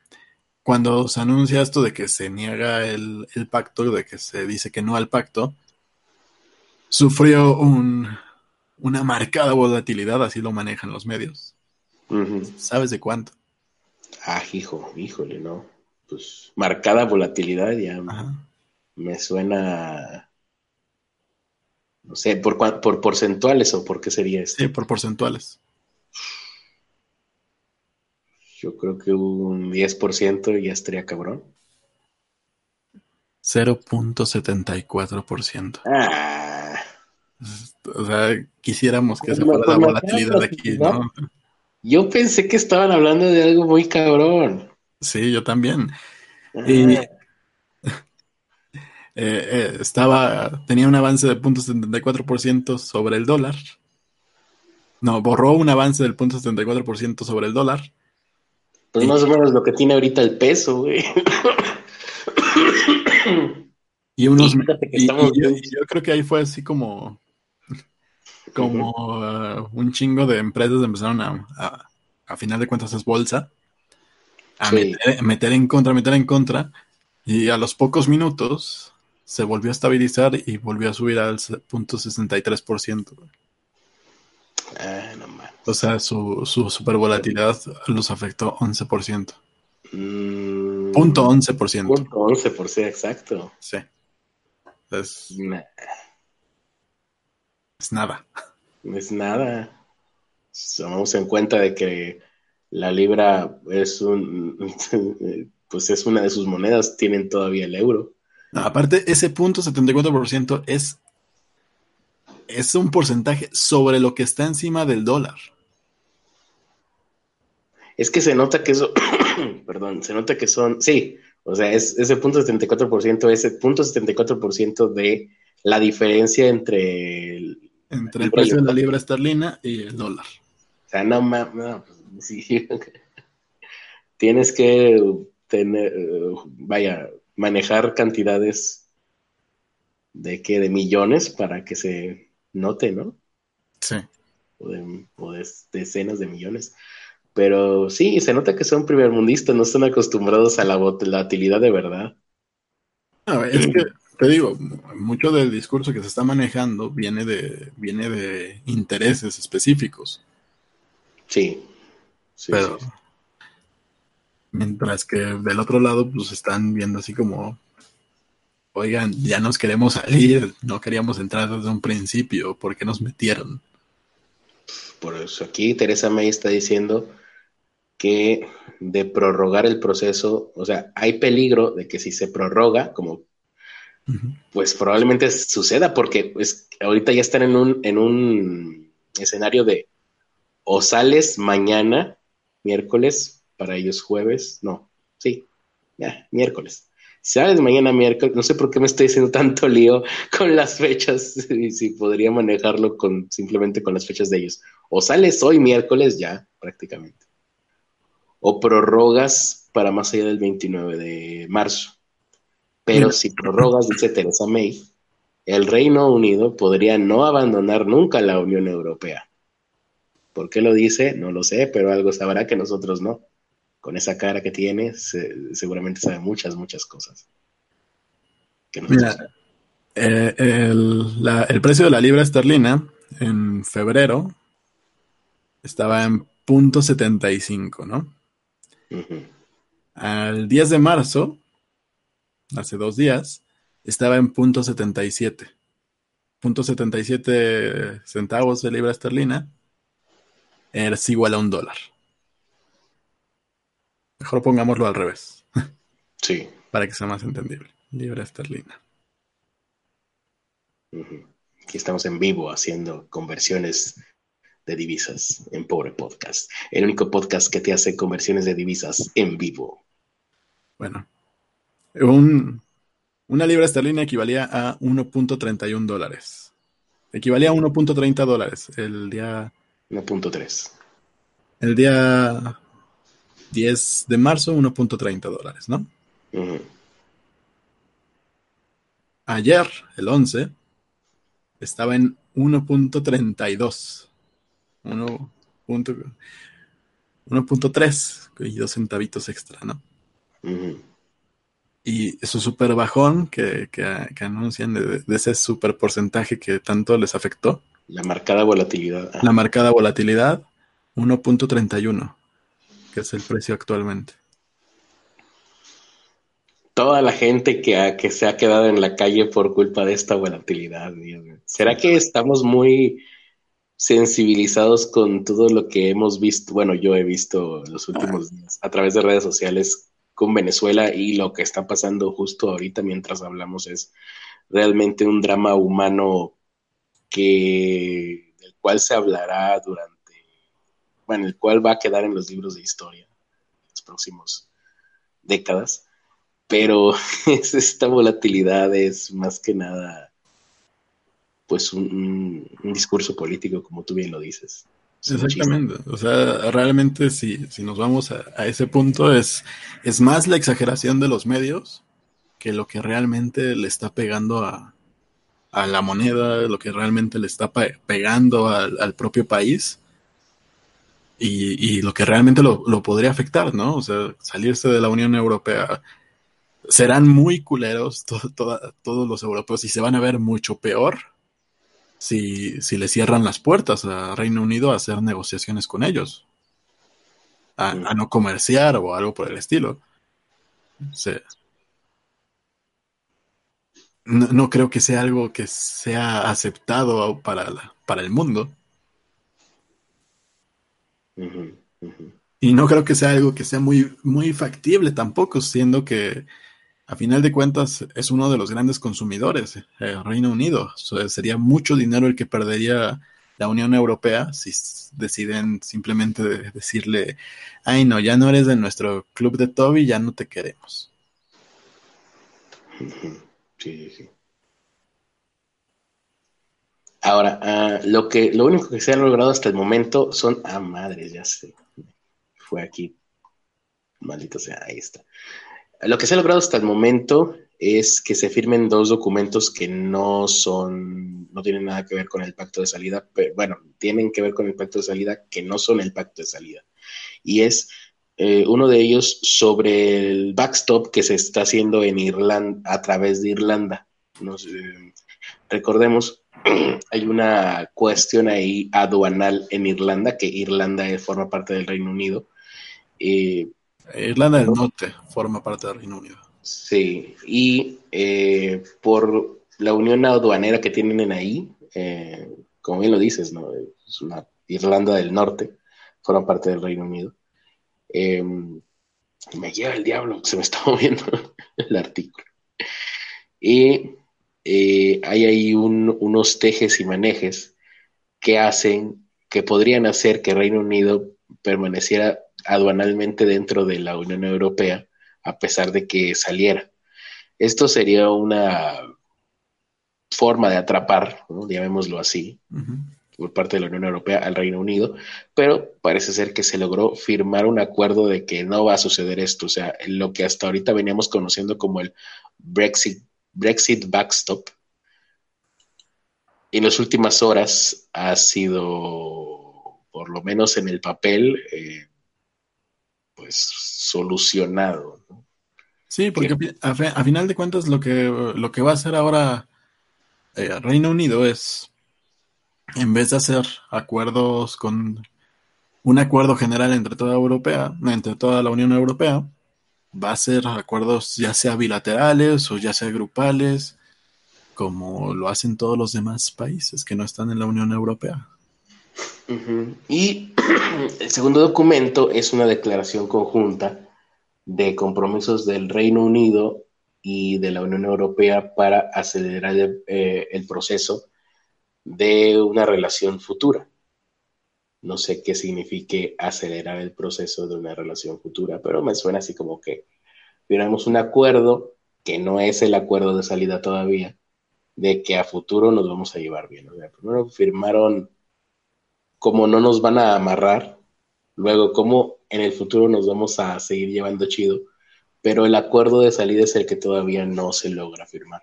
cuando se anuncia esto de que se niega el, pacto, de que se dice que no al pacto, sufrió un, una marcada volatilidad, así lo manejan los medios. ¿Sabes de cuánto? Ah, hijo, híjole, no. Pues marcada volatilidad ya me suena. No sé, ¿por, ¿por porcentuales o por qué sería esto? Sí, por porcentuales. Yo creo que un 10% ya estaría cabrón. 0.74%. Ah. O sea, quisiéramos que se fuera la volatilidad aquí, ¿no? Yo pensé que estaban hablando de algo muy cabrón. Sí, yo también. Y, [LAUGHS] eh, eh, estaba, tenía un avance de 0.74% sobre el dólar. No, borró un avance del 0.74% sobre el dólar. Pues más o menos lo que tiene ahorita el peso, güey. Y unos. Y, yo, creo que ahí fue así como. Como uh, un chingo de empresas empezaron a, a, final de cuentas es bolsa, a meter, meter, en contra, meter en contra, y a los pocos minutos se volvió a estabilizar y volvió a subir al punto 63%. Ah, no O sea, su, su super volatilidad los afectó 11%. Mm, punto 11%. Punto 11%, exacto. Sí. Es, es nada. Es nada. Tomamos en cuenta de que la libra es un [LAUGHS] pues es una de sus monedas, tienen todavía el euro aparte, ese punto 74% es, es un porcentaje sobre lo que está encima del dólar. Es que se nota que eso, [COUGHS] perdón, se nota que son, sí, o sea, es ese punto 74%, ese punto 74% de la diferencia entre el, entre el precio de la libra esterlina y el dólar. O sea, no, no pues, sí. [LAUGHS] tienes que tener, vaya, manejar cantidades de que de millones para que se note, ¿no? Sí. O de, decenas de millones. Pero sí, se nota que son primermundistas, no están acostumbrados a la volatilidad de verdad. es que te digo, mucho del discurso que se está manejando viene de, viene de intereses específicos. Sí. sí Pero Mientras que del otro lado, pues están viendo así como, oigan, ya nos queremos salir, no queríamos entrar desde un principio, ¿por qué nos metieron? Por eso aquí Teresa May está diciendo que de prorrogar el proceso, o sea, hay peligro de que si se prorroga, como pues probablemente suceda, porque pues, ahorita ya están en un, en un escenario de o sales mañana, miércoles, para ellos jueves, no, sí, ya, miércoles. ¿Sabes? Mañana miércoles, no sé por qué me estoy haciendo tanto lío con las fechas [LAUGHS] y si podría manejarlo con simplemente con las fechas de ellos. O sales hoy miércoles ya, prácticamente. O prorrogas para más allá del 29 de marzo. Pero si prorrogas, dice Teresa May, el Reino Unido podría no abandonar nunca la Unión Europea. ¿Por qué lo dice? No lo sé, pero algo sabrá que nosotros no con esa cara que tiene, seguramente sabe muchas, muchas cosas. Mira, eh, el, precio de la libra esterlina en febrero estaba en punto 75, ¿no? Al 10 de marzo, hace dos días, estaba en punto 77. Punto 77 centavos de libra esterlina es igual a un dólar. Mejor pongámoslo al revés. Sí. Para que sea más entendible. Libra esterlina. Aquí estamos en vivo haciendo conversiones de divisas en Pobre Podcast. El único podcast que te hace conversiones de divisas en vivo. Bueno. una libra esterlina equivalía a 1.31 dólares. Equivalía a 1.30 dólares el día... 1.3. El día 10 de marzo, 1.30 dólares, ¿no? Ayer, el 11, estaba en 1.32. 1.3 y dos centavitos extra, ¿no? Y su super bajón que, anuncian de, ese super porcentaje que tanto les afectó. La marcada volatilidad. La marcada volatilidad, 1.31 que es el precio actualmente. Toda la gente que, que se ha quedado en la calle por culpa de esta volatilidad. ¿Será que estamos muy sensibilizados con todo lo que hemos visto? Bueno, yo he visto los últimos días a través de redes sociales con Venezuela y lo que está pasando justo ahorita mientras hablamos es realmente un drama humano que del cual se hablará durante en el cual va a quedar en los libros de historia en las próximas décadas. Pero [LAUGHS] esta volatilidad es más que nada, pues, un, discurso político, como tú bien lo dices. Exactamente. O sea, realmente si, si nos vamos a, ese punto, es, es más la exageración de los medios que lo que realmente le está pegando a, a la moneda, lo que realmente le está pegando al, propio país y, y, lo que realmente lo, lo, podría afectar, ¿no? O sea, salirse de la Unión Europea serán muy culeros todos los europeos y se van a ver mucho peor si, si le cierran las puertas a Reino Unido a hacer negociaciones con ellos, a, a no comerciar o algo por el estilo. Sí no, creo que sea algo que sea aceptado para, para el mundo. Y no creo que sea algo que sea muy, muy factible tampoco, siendo que a final de cuentas es uno de los grandes consumidores, el eh, Reino Unido. sería mucho dinero el que perdería la Unión Europea si deciden simplemente decirle, ay no, ya no eres de nuestro club de Toby, ya no te queremos. Sí, sí. Ahora, ah, lo que, lo único que se ha logrado hasta el momento son, ah, madre, ya sé, fue aquí, maldito sea, ahí está. Lo que se ha logrado hasta el momento es que se firmen dos documentos que no son, no tienen nada que ver con el pacto de salida, pero bueno, tienen que ver con el pacto de salida, que no son el pacto de salida. Y es eh, uno de ellos sobre el backstop que se está haciendo en Irlanda a través de Irlanda. recordemos, [CLEARS THROAT] hay una cuestión ahí aduanal en Irlanda, que Irlanda forma parte del Reino Unido. Eh, Irlanda del Norte forma parte del Reino Unido. Sí, y eh, por la unión aduanera que tienen ahí, como bien lo dices, ¿no? Es una Irlanda del Norte, forma parte del Reino Unido. Em, me lleva el diablo, se me está [LAUGHS] moviendo el artículo. Y eh, hay ahí unos tejes y manejes que hacen, que podrían hacer que Reino Unido permaneciera aduanalmente dentro de la Unión Europea, a pesar de que saliera. Esto sería una forma de atrapar, llamémoslo así, por parte de la Unión Europea al Reino Unido, pero parece ser que se logró firmar un acuerdo de que no va a suceder esto, o sea, lo que hasta ahorita veníamos conociendo como el Brexit, Brexit backstop, en las últimas horas ha sido, por lo menos en el papel, eh, pues solucionado. Sí, porque a, final de cuentas lo que, lo que va a hacer ahora eh, Reino Unido es en vez de hacer acuerdos con un acuerdo general entre toda Europea, entre toda la Unión Europea, va a ser acuerdos ya sea bilaterales o ya sea grupales, como lo hacen todos los demás países que no están en la Unión Europea. Y [CLEARS THROAT] el segundo documento es una declaración conjunta de compromisos del Reino Unido y de la Unión Europea para acelerar el, eh, proceso de una relación futura. No sé qué signifique acelerar el proceso de una relación futura, pero me suena así como que firmamos un acuerdo que no es el acuerdo de salida todavía, de que a futuro nos vamos a llevar bien. primero firmaron como no nos van a amarrar, luego como en el futuro nos vamos a seguir llevando chido, pero el acuerdo de salida es el que todavía no se logra firmar.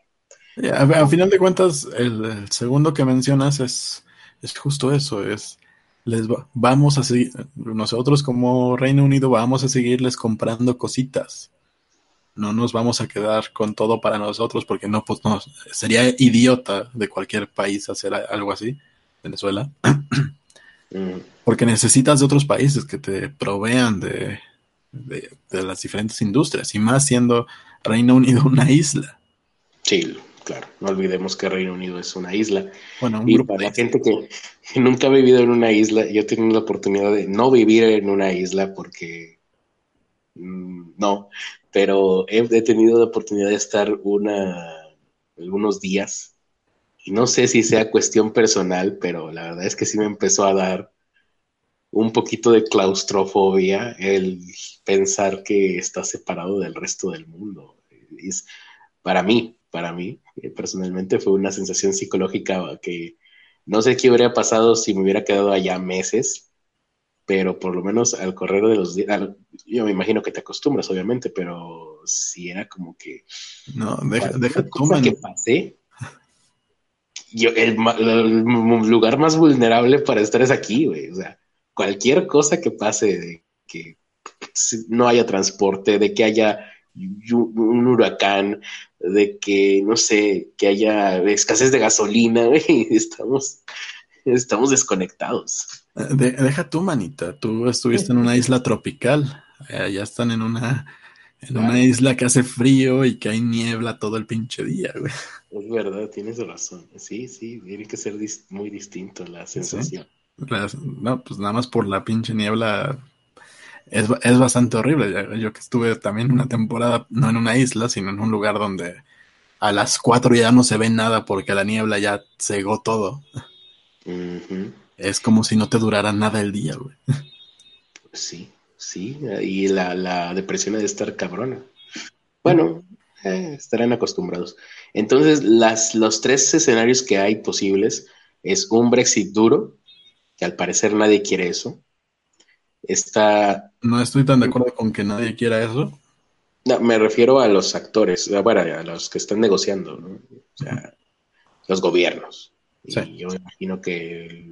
A, final de cuentas, el, segundo que mencionas es, es justo eso, es les vamos a seguir, nosotros como Reino Unido vamos a seguirles comprando cositas. No nos vamos a quedar con todo para nosotros porque no, pues no, sería idiota de cualquier país hacer algo así, Venezuela. Mm. Porque necesitas de otros países que te provean de, de, de las diferentes industrias y más siendo Reino Unido una isla. Sí, Claro, no olvidemos que Reino Unido es una isla. Bueno, y para la gente que, [LAUGHS] nunca ha vivido en una isla, yo he tenido la oportunidad de no vivir en una isla porque mm, no, pero he, tenido la oportunidad de estar una, algunos días y no sé si sea cuestión personal, pero la verdad es que sí me empezó a dar un poquito de claustrofobia el pensar que está separado del resto del mundo. Es, para mí, para mí, eh, personalmente fue una sensación psicológica que no sé qué hubiera pasado si me hubiera quedado allá meses, pero por lo menos al correr de los días, yo me imagino que te acostumbras, obviamente, pero si era como que... No, deja, deja que pasé. Yo, el, lugar más vulnerable para estar es aquí, güey. O sea, cualquier cosa que pase, de que no haya transporte, de que haya un huracán, de que, no sé, que haya escasez de gasolina, [LAUGHS] güey, estamos, estamos desconectados. deja tú, manita, tú estuviste en una isla tropical, ya están en una, en una isla que hace frío y que hay niebla todo el pinche día, güey. Es verdad, tienes razón. Sí, sí, tiene que ser muy distinto la sensación. no, pues nada más por la pinche niebla es, es bastante horrible. Yo que estuve también una temporada, no en una isla, sino en un lugar donde a las cuatro ya no se ve nada porque la niebla ya cegó todo. Es como si no te durara nada el día, güey. Sí, sí, y la, la depresión de estar cabrona. Bueno, eh, estarán acostumbrados. Entonces, las, los tres escenarios que hay posibles es un Brexit duro, que al parecer nadie quiere eso. Está... No estoy tan de acuerdo con que nadie quiera eso. No, me refiero a los actores, bueno, a los que están negociando, ¿no? O sea, los gobiernos. Y yo me imagino que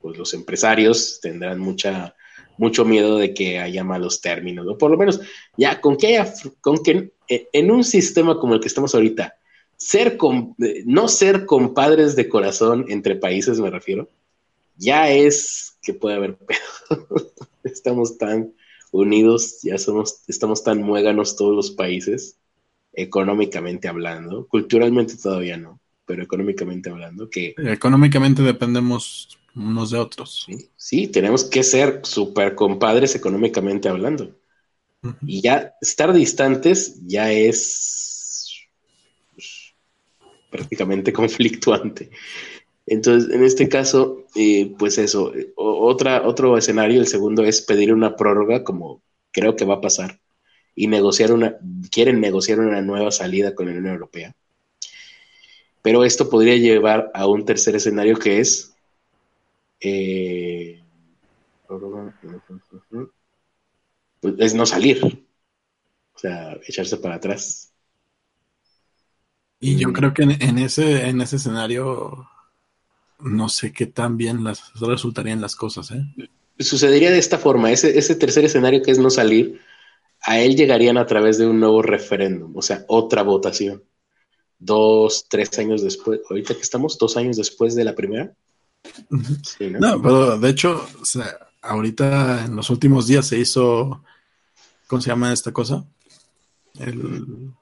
pues, los empresarios tendrán mucha, mucho miedo de que haya malos términos, ¿no? Por lo menos, ya, con que haya, con que en un sistema como el que estamos ahorita, ser con, no ser compadres de corazón entre países, me refiero, ya es que puede haber [LAUGHS] pedo. estamos tan unidos, ya somos, estamos tan muéganos todos los países, económicamente hablando, culturalmente todavía no, pero económicamente hablando, que... Económicamente dependemos unos de otros. Sí, tenemos que ser super compadres económicamente hablando. Y ya estar distantes ya es pues, prácticamente [LAUGHS] conflictuante. Entonces, en este caso, eh, pues eso, otra, otro escenario, el segundo es pedir una prórroga, como creo que va a pasar, y negociar una, quieren negociar una nueva salida con la Unión Europea. Pero esto podría llevar a un tercer escenario que es eh, es no salir, o sea, echarse para atrás. Y yo creo que ese, en ese escenario no sé qué tan bien las, resultarían las cosas. ¿eh? Sucedería de esta forma, ese, ese tercer escenario que es no salir, a él llegarían a través de un nuevo referéndum, o sea, otra votación. Dos, tres años después, ahorita que estamos, dos años después de la primera. ¿no? pero de hecho, ahorita en los últimos días se hizo, ¿cómo se llama esta cosa?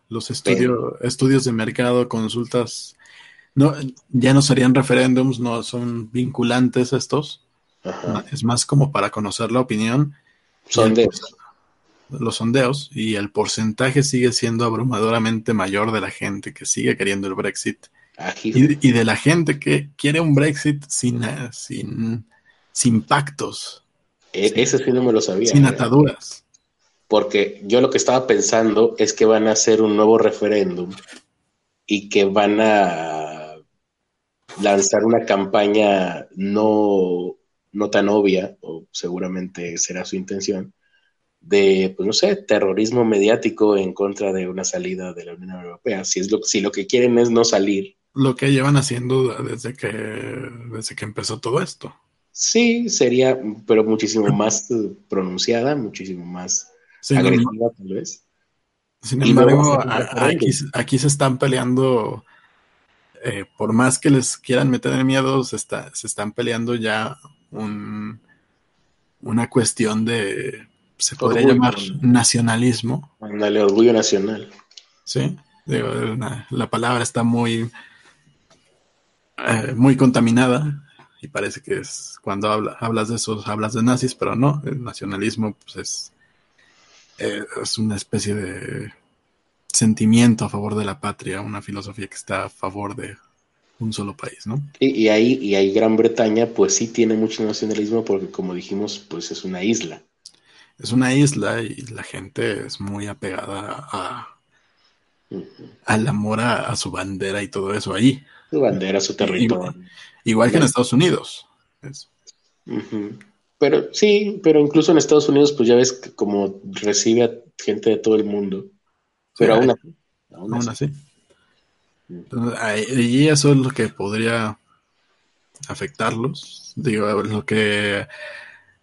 los estudios de mercado, consultas no, ya no serían referéndums, no son vinculantes estos. Es más como para conocer la opinión. Sondeos. Los sondeos y el porcentaje sigue siendo abrumadoramente mayor de la gente que sigue queriendo el Brexit. Y, de la gente que quiere un Brexit sin, sin, sin pactos. E, ese sí no me lo sabía. Sin ¿eh? ataduras. Porque yo lo que estaba pensando es que van a hacer un nuevo referéndum y que van a lanzar una campaña no, no tan obvia, o seguramente será su intención, de, pues no sé, terrorismo mediático en contra de una salida de la Unión Europea. Si, es lo, si lo que quieren es no salir. Lo que llevan haciendo desde que, desde que empezó todo esto. Sí, sería, pero muchísimo más pronunciada, muchísimo más agresiva tal vez. Sin embargo, aquí, aquí se están peleando eh, por más que les quieran meter en miedo, se, está, se están peleando ya un, una cuestión de, se podría llamar nacionalismo. Dale, orgullo nacional. Sí, la palabra está muy, eh, muy contaminada y parece que es cuando hablas de eso, hablas de nazis, pero no, el nacionalismo pues es, eh, es una especie de sentimiento a favor de la patria, una filosofía que está a favor de un solo país, ¿no? Y, y ahí, y ahí Gran Bretaña, pues sí tiene mucho nacionalismo porque, como dijimos, pues es una isla. Es una isla y la gente es muy apegada a, al amor a, su bandera y todo eso ahí. Su bandera, su territorio. Igual, que en Estados Unidos. pero sí, pero incluso en Estados Unidos, pues ya ves que como recibe a gente de todo el mundo. Pero aún así. Aún así. y eso es lo que podría afectarlos. Digo, lo que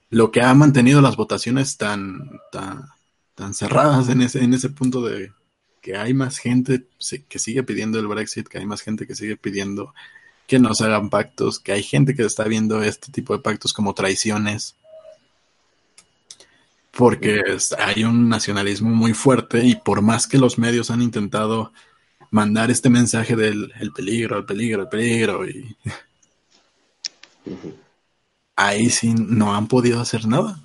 lo que ha mantenido las votaciones tan, tan, tan cerradas en ese, en ese punto de que hay más gente que sigue pidiendo el Brexit, que hay más gente que sigue pidiendo que no se hagan pactos, que hay gente que está viendo este tipo de pactos como traiciones, porque hay un nacionalismo muy fuerte y por más que los medios han intentado mandar este mensaje del el peligro, el peligro, el peligro, y ahí sí no han podido hacer nada,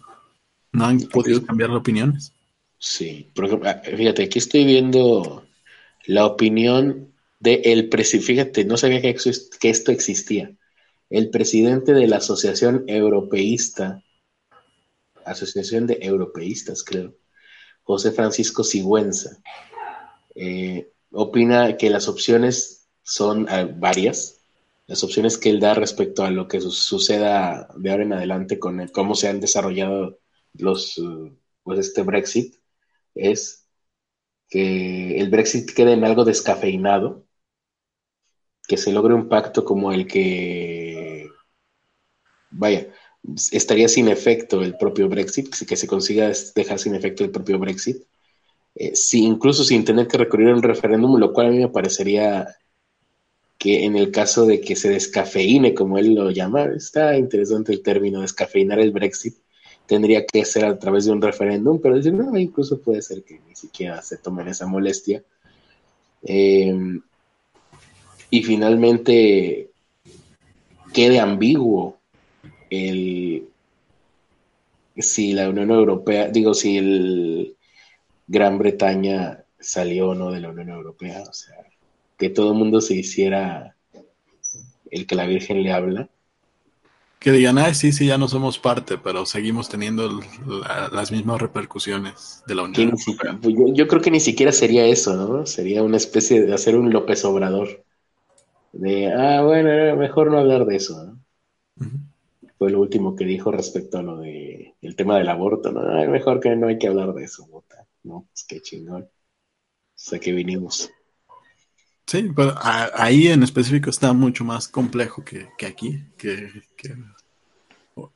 no han podido cambiar opiniones. Sí, por ejemplo, ah, fíjate, aquí estoy viendo la opinión de el presidente, fíjate, no sabía que, que esto existía. El presidente de la Asociación Europeísta, Asociación de Europeístas, creo, José Francisco Sigüenza, eh, opina que las opciones son ah, varias, las opciones que él da respecto a lo que suceda de ahora en adelante con cómo se han desarrollado los, pues este Brexit, es que el Brexit quede en algo descafeinado, que se logre un pacto como el que, vaya, estaría sin efecto el propio Brexit, que se consiga dejar sin efecto el propio Brexit, eh, incluso sin tener que recurrir a un referéndum, lo cual a mí me parecería que en el caso de que se descafeine, como él lo llama, está interesante el término, descafeinar el Brexit, tendría que ser a través de un referéndum, pero decir, no, incluso puede ser que ni siquiera se tomen esa molestia. Eh, y finalmente quede ambiguo el si la Unión Europea, digo, si el Gran Bretaña salió o no de la Unión Europea, o sea, que todo el mundo se hiciera el que la Virgen le habla. Que digan, ay, sí, sí, ya no somos parte, pero seguimos teniendo las mismas repercusiones de la Unión Europea. Pues yo, yo, creo que ni siquiera sería eso, ¿no? Sería una especie de hacer un López Obrador de, ah, bueno, mejor no hablar de eso. Fue lo último que dijo respecto a lo de el tema del aborto, ¿no? mejor que no hay que hablar de eso, bota. No, pues qué chingón. O sea que vinimos. Sí, pero ahí en específico está mucho más complejo que, aquí, que,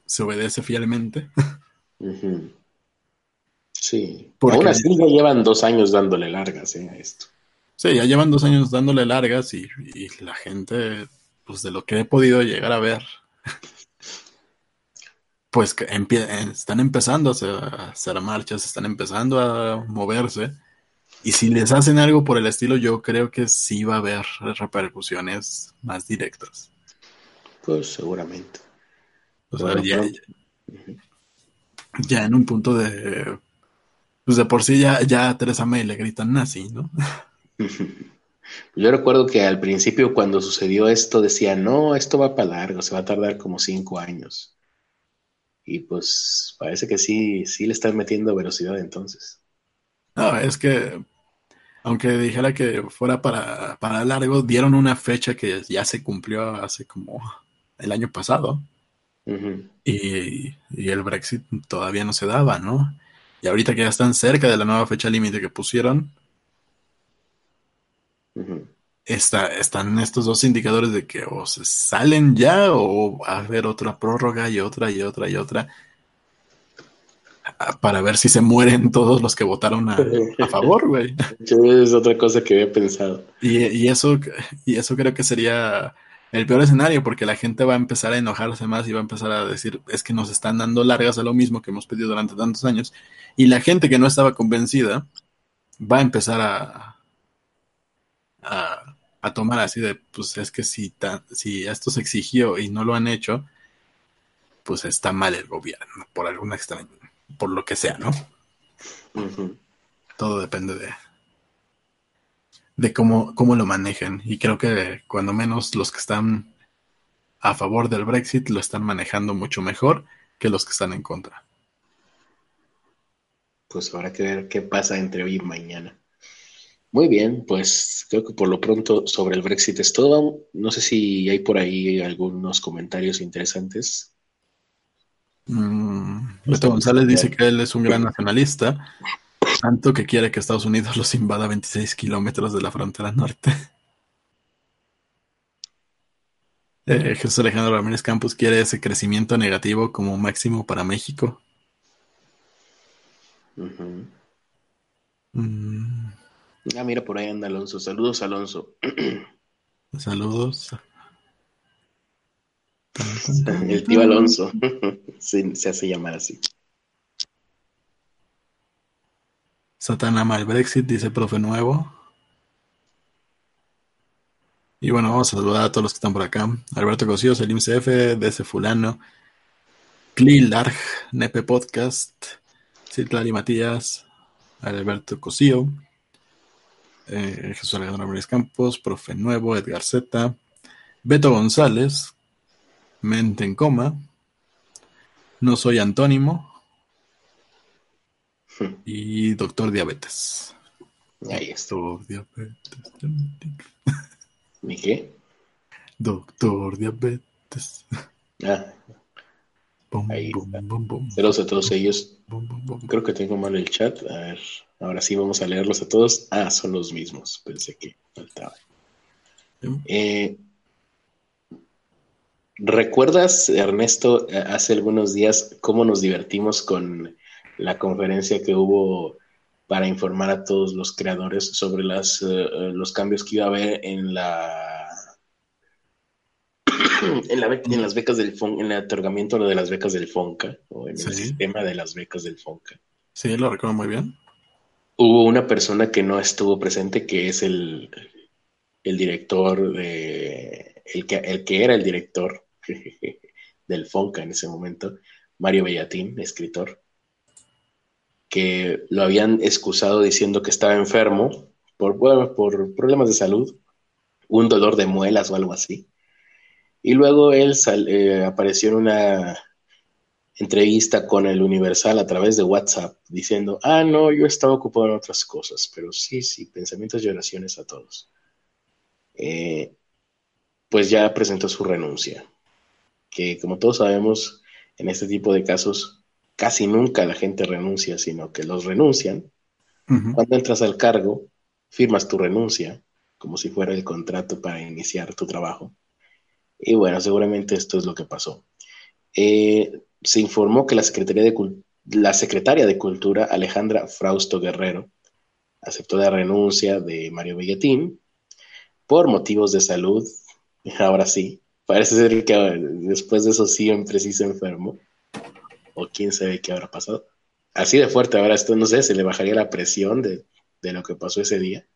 se obedece fielmente. Sí. Porque Aún así ya llevan dos años dándole largas ¿eh? a esto. Sí, ya llevan dos años dándole largas y, la gente, pues de lo que he podido llegar a ver, pues que están empezando a hacer, marchas, están empezando a moverse. Y si les hacen algo por el estilo, yo creo que sí va a haber repercusiones más directas. Pues seguramente. O sea, ya, ya, en un punto de. Pues de por sí ya, ya a Teresa May le gritan nazi, ¿no? [LAUGHS] Yo recuerdo que al principio cuando sucedió esto decía, no, esto va para largo, se va a tardar como cinco años. Y pues parece que sí, sí le están metiendo velocidad entonces. No, es que aunque dijera que fuera para, para largo, dieron una fecha que ya se cumplió hace como el año pasado. y, y, el Brexit todavía no se daba, ¿no? Y ahorita que ya están cerca de la nueva fecha límite que pusieron, están estos dos indicadores de que o se salen ya o va a haber otra prórroga y otra y otra y otra para ver si se mueren [LAUGHS] todos los que votaron a, favor, güey. [LAUGHS] Es otra cosa que había pensado. Y, eso, y eso creo que sería el peor escenario, porque la gente va a empezar a enojarse más y va a empezar a decir, es que nos están dando largas a lo mismo que hemos pedido durante tantos años. Y la gente que no estaba convencida va a empezar a, a, tomar así de, pues es que si, si esto se exigió y no lo han hecho, pues está mal el gobierno, por alguna extraña, por lo que sea, ¿no? Todo depende de, de cómo, cómo lo manejen. Y creo que cuando menos los que están a favor del Brexit lo están manejando mucho mejor que los que están en contra. Pues habrá que ver qué pasa entre hoy y mañana. Muy bien, pues creo que por lo pronto sobre el Brexit es todo. No sé si hay por ahí algunos comentarios interesantes. Mm, Beto González dice que él es un gran nacionalista, tanto que quiere que Estados Unidos los invada a 26 kilómetros de la frontera norte. [LAUGHS] Eh, Jesús Alejandro Ramírez Campos quiere ese crecimiento negativo como máximo para México. Mm. Ah, mira, por ahí anda Alonso. Saludos, Alonso. [CLEARS THROAT] Saludos. El tío Alonso. [LAUGHS] se hace llamar así. Satán ama el Brexit, dice profe nuevo. Y bueno, vamos a saludar a todos los que están por acá. Alberto Cosío, Selim CF, DC Fulano, Clilarg, Nepe Podcast, Citlari Matías, Alberto Cosío, eh, Jesús Alejandro Ramírez Campos, Profe Nuevo, Edgar Z, Beto González, Mente en Coma, No Soy Antónimo y Doctor Diabetes. Ahí está. Doctor Diabetes. ¿Mi qué? Doctor Diabetes. Ah. Ahí Saludos a todos ellos. Creo que tengo mal el chat. A ver, ahora sí vamos a leerlos a todos. Ah, son los mismos. Pensé que faltaba. Eh, ¿Recuerdas, Ernesto, hace algunos días cómo nos divertimos con la conferencia que hubo para informar a todos los creadores sobre las, eh, los cambios que iba a haber en la [CLEARS THROAT] en, la, en las becas del FON, en el otorgamiento de las becas del FONCA o en el sistema de las becas del FONCA. Sí, lo recuerdo muy bien. Hubo una persona que no estuvo presente, que es el, el director de el que, el que era el director [LAUGHS] del FONCA en ese momento, Mario Bellatín, escritor que lo habían excusado diciendo que estaba enfermo por, por problemas de salud, un dolor de muelas o algo así. Y luego él eh, apareció en una entrevista con el Universal a través de WhatsApp diciendo, ah, no, yo estaba ocupado en otras cosas, pero sí, sí, pensamientos y oraciones a todos. Eh, pues ya presentó su renuncia, que como todos sabemos, en este tipo de casos casi nunca la gente renuncia, sino que los renuncian. Cuando entras al cargo, firmas tu renuncia, como si fuera el contrato para iniciar tu trabajo. Y bueno, seguramente esto es lo que pasó. Eh, se informó que la, de secretaria de Cultura, Alejandra Frausto Guerrero, aceptó la renuncia de Mario Belletín por motivos de salud. [LAUGHS] Ahora sí, parece ser que después de eso siempre sí se enfermó o quién sabe qué habrá pasado. Así de fuerte ahora esto, no sé, se le bajaría la presión de, lo que pasó ese día.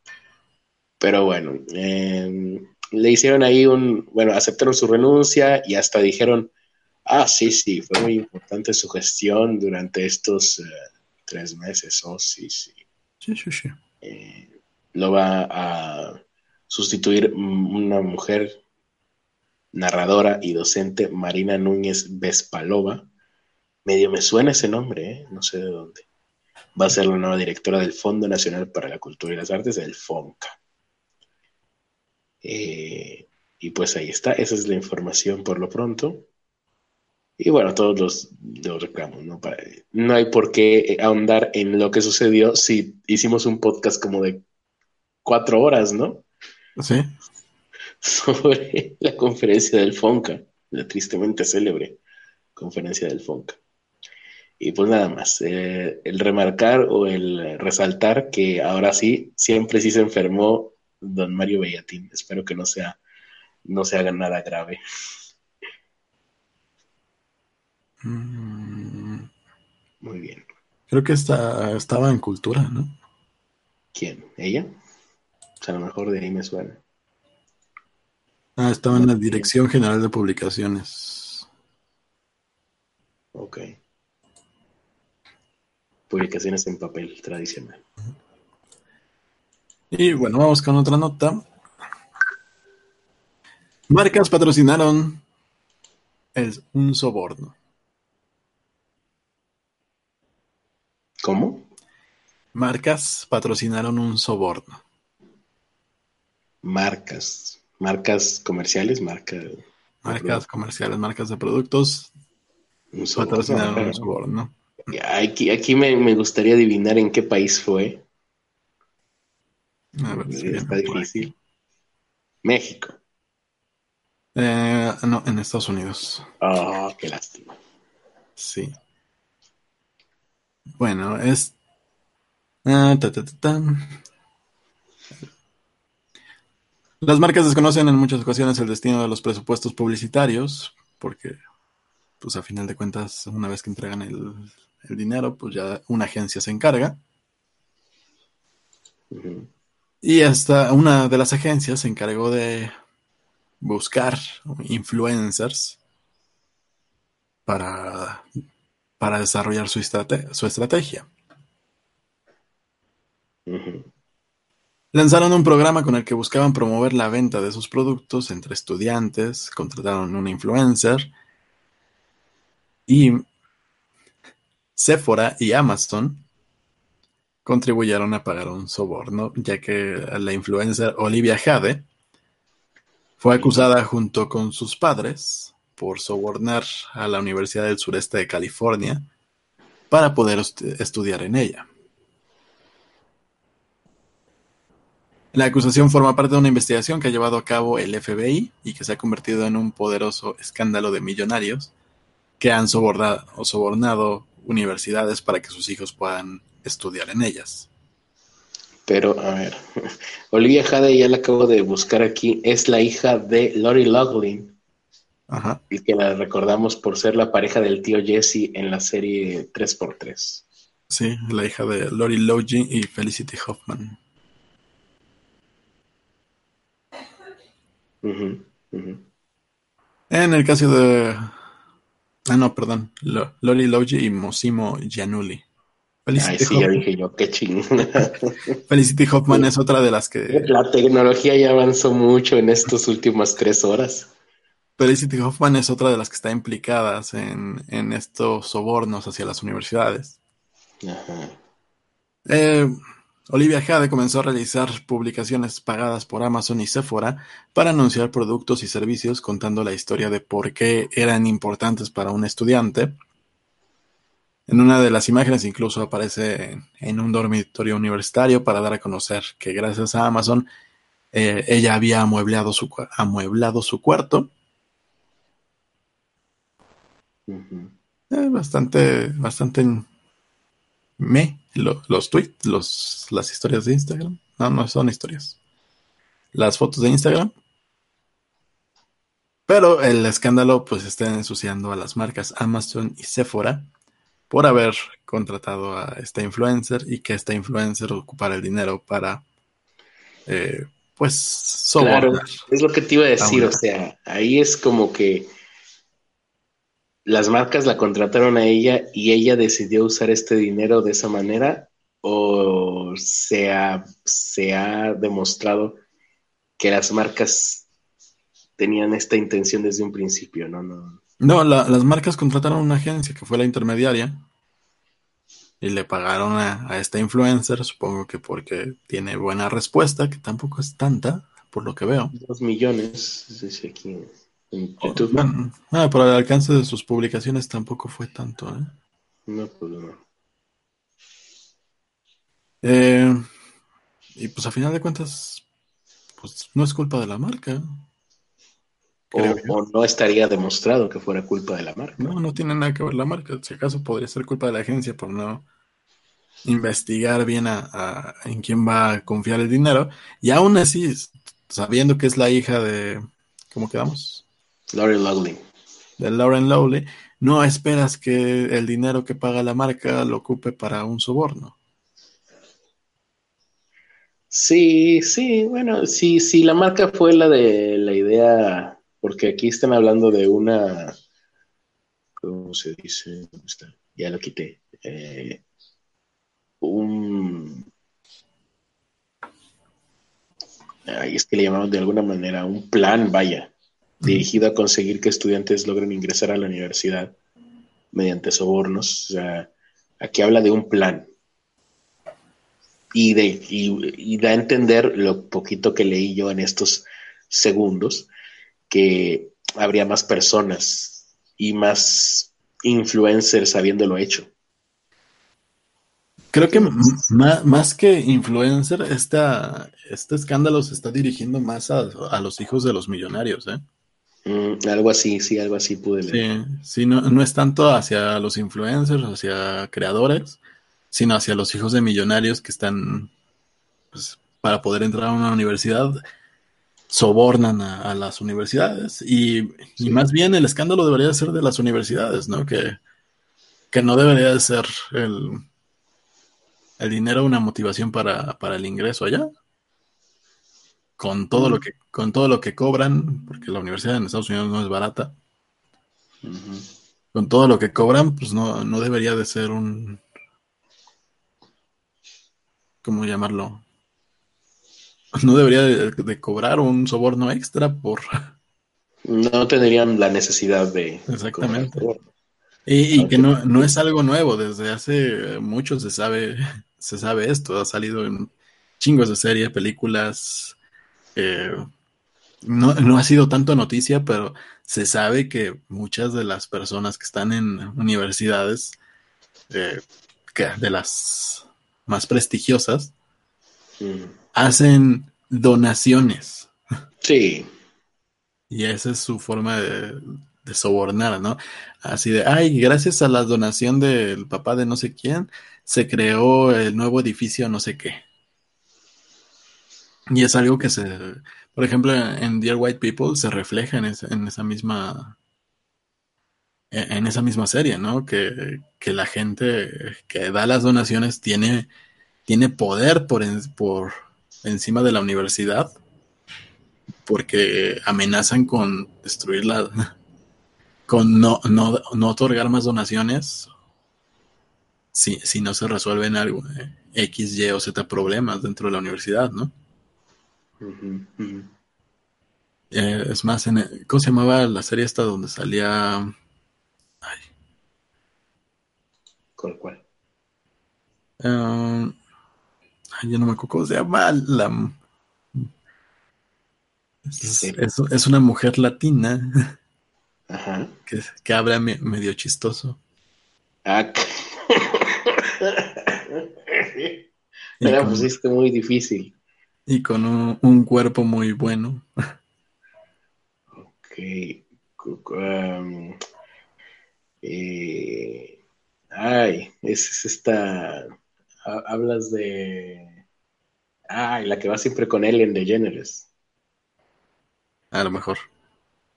Pero bueno, em, le hicieron ahí un, bueno, aceptaron su renuncia y hasta dijeron, ah, sí, sí, fue muy importante su gestión durante estos eh, tres meses, oh, sí, sí. Sí, sí, sí. Eh, lo va a sustituir una mujer narradora y docente, Marina Núñez Vespalova, Medio me suena ese nombre, ¿eh? no sé de dónde. Va a ser la nueva directora del Fondo Nacional para la Cultura y las Artes, del FONCA. Eh, y pues ahí está, esa es la información por lo pronto. Y bueno, todos los, los reclamos, ¿no? no hay por qué ahondar en lo que sucedió si hicimos un podcast como de cuatro horas, ¿no? Sí. [LAUGHS] Sobre la conferencia del FONCA, la tristemente célebre conferencia del FONCA. Y pues nada más, eh, el remarcar o el resaltar que ahora sí, siempre sí se enfermó don Mario Bellatín. Espero que no sea, no se haga nada grave. Mm. Muy bien. Creo que está, estaba en cultura, ¿no? ¿Quién? ¿Ella? O sea, a lo mejor de ahí me suena. Ah, estaba en la Dirección General de Publicaciones. Ok publicaciones en papel tradicional. Y bueno, vamos con otra nota. Marcas patrocinaron es un soborno. ¿Cómo? Marcas patrocinaron un soborno. Marcas, marcas comerciales, marcas. Marcas comerciales, marcas de productos Un soborno. patrocinaron un [LAUGHS] soborno. Aquí, aquí me, me gustaría adivinar en qué país fue. A ver si Está difícil. México. Eh, no, en Estados Unidos. Oh, qué lástima. Sí. Bueno, es. Ah, ta, ta, ta, ta. Las marcas desconocen en muchas ocasiones el destino de los presupuestos publicitarios, porque, pues a final de cuentas, una vez que entregan el, el dinero, pues ya una agencia se encarga. Y hasta una de las agencias se encargó de buscar influencers para, para desarrollar su, estrate- su estrategia. Lanzaron un programa con el que buscaban promover la venta de sus productos entre estudiantes, contrataron un influencer y Sephora y Amazon contribuyeron a pagar un soborno, ya que la influencer Olivia Jade fue acusada junto con sus padres por sobornar a la Universidad del Sureste de California para poder est- estudiar en ella. La acusación forma parte de una investigación que ha llevado a cabo el FBI y que se ha convertido en un poderoso escándalo de millonarios que han sobornado, o sobornado universidades para que sus hijos puedan estudiar en ellas. Pero, a ver, [LAUGHS] Olivia Jade, ya la acabo de buscar aquí, es la hija de Lori Loughlin, Ajá. y que la recordamos por ser la pareja del tío Jesse en la serie 3x3. Sí, la hija de Lori Logie y Felicity Hoffman. En el caso de... Ah, no, perdón. Lo- Lori Logie y Mosimo Giannulli. Ay, Felicity, sí, ya dije yo, qué ching. [LAUGHS] Felicity Hoffman es otra de las que... [LAUGHS] La tecnología ya avanzó mucho en estas últimas tres horas. Felicity Hoffman es otra de las que está implicadas en, en estos sobornos hacia las universidades. Ajá. Eh, Olivia Jade comenzó a realizar publicaciones pagadas por Amazon y Sephora para anunciar productos y servicios contando la historia de por qué eran importantes para un estudiante. En una de las imágenes incluso aparece en, un dormitorio universitario para dar a conocer que gracias a Amazon eh, ella había amueblado su, cua- amueblado su cuarto. Ujú. Eh, bastante, bastante me lo- los tweets, los, las historias de Instagram. No, no son historias. Las fotos de Instagram. Pero el escándalo pues está ensuciando a las marcas Amazon y Sephora por haber contratado a esta influencer y que esta influencer ocupara el dinero para eh, pues Claro, sobornar. es lo que te iba a decir, o sea, ahí es como que las marcas la contrataron a ella y ella decidió usar este dinero de esa manera o se ha, se ha demostrado que las marcas tenían esta intención desde un principio, ¿no? no No, la- las marcas contrataron una agencia que fue la intermediaria y le pagaron a, a esta influencer, supongo que porque tiene buena respuesta, que tampoco es tanta, por lo que veo. Dos millones, dice aquí en YouTube. Bueno, ah, por el alcance de sus publicaciones tampoco fue tanto. ¿eh? No, pues no. Eh, y pues a final de cuentas, pues no es culpa de la marca. O, o no estaría demostrado que fuera culpa de la marca. No, no tiene nada que ver la marca. Si acaso podría ser culpa de la agencia por no investigar bien a, a- en quién va a confiar el dinero. Y aún así, sabiendo que es la hija de, ¿cómo quedamos? Lori Loughlin. De Lauren Lowley, no esperas que el dinero que paga la marca lo ocupe para un soborno. Sí, sí, bueno, sí, sí, la marca fue la de la idea, porque aquí están hablando de una, ¿cómo se dice? Ya lo quité. Eh, un, ay, es que le llamaban de alguna manera un plan, vaya, dirigido a conseguir que estudiantes logren ingresar a la universidad mediante sobornos. O sea, aquí habla de un plan y, de, y, da a entender lo poquito que leí yo en estos segundos, que habría más personas y más influencers habiéndolo hecho. Creo que más, que influencer, esta, este escándalo se está dirigiendo más a, los hijos de los millonarios, ¿eh? Mm, algo así, sí, algo así pude leer. Sí, sí no, no, es tanto hacia los influencers, hacia creadores, sino hacia los hijos de millonarios que están, pues, para poder entrar a una universidad, sobornan a, las universidades. Y, más bien el escándalo debería ser de las universidades, ¿no? Que, que no debería de ser el, el dinero una motivación para, para el ingreso allá. Con todo, lo que, con todo lo que cobran, porque la universidad en Estados Unidos no es barata. Con todo lo que cobran, pues no, no debería de ser un, ¿cómo llamarlo? No debería de, cobrar un soborno extra por... No tendrían la necesidad de... Exactamente. Y, que no, no, es algo nuevo, desde hace mucho se sabe, se sabe esto, ha salido en chingos de series, películas, eh, no, no, ha sido tanto noticia, pero se sabe que muchas de las personas que están en universidades, eh, que de las más prestigiosas, mm. hacen donaciones. Sí. Y esa es su forma de, sobornar, ¿no? Así de, ay, gracias a la donación del papá de no sé quién, se creó el nuevo edificio no sé qué. Y es algo que se, por ejemplo, en Dear White People se refleja en, en esa misma en esa misma serie, ¿no? Que, la gente que da las donaciones tiene, tiene poder por, por encima de la universidad porque amenazan con destruirla, con no, no, no otorgar más donaciones si, si no se resuelven algo, eh, X, Y o Z problemas dentro de la universidad, ¿no? Eh, es más, en, ¿cómo se llamaba la serie esta donde salía ¿Con cuál? Uh, yo no me acuerdo cómo se llama. La, es, una mujer latina Ajá. [LAUGHS] Que, que habla medio chistoso. Ah, [LAUGHS] me la pusiste muy difícil. Y con un, cuerpo muy bueno. ok. Um, eh, Ay, es, esta. Hablas de. Ay, la que va siempre con Ellen DeGeneres. A lo mejor.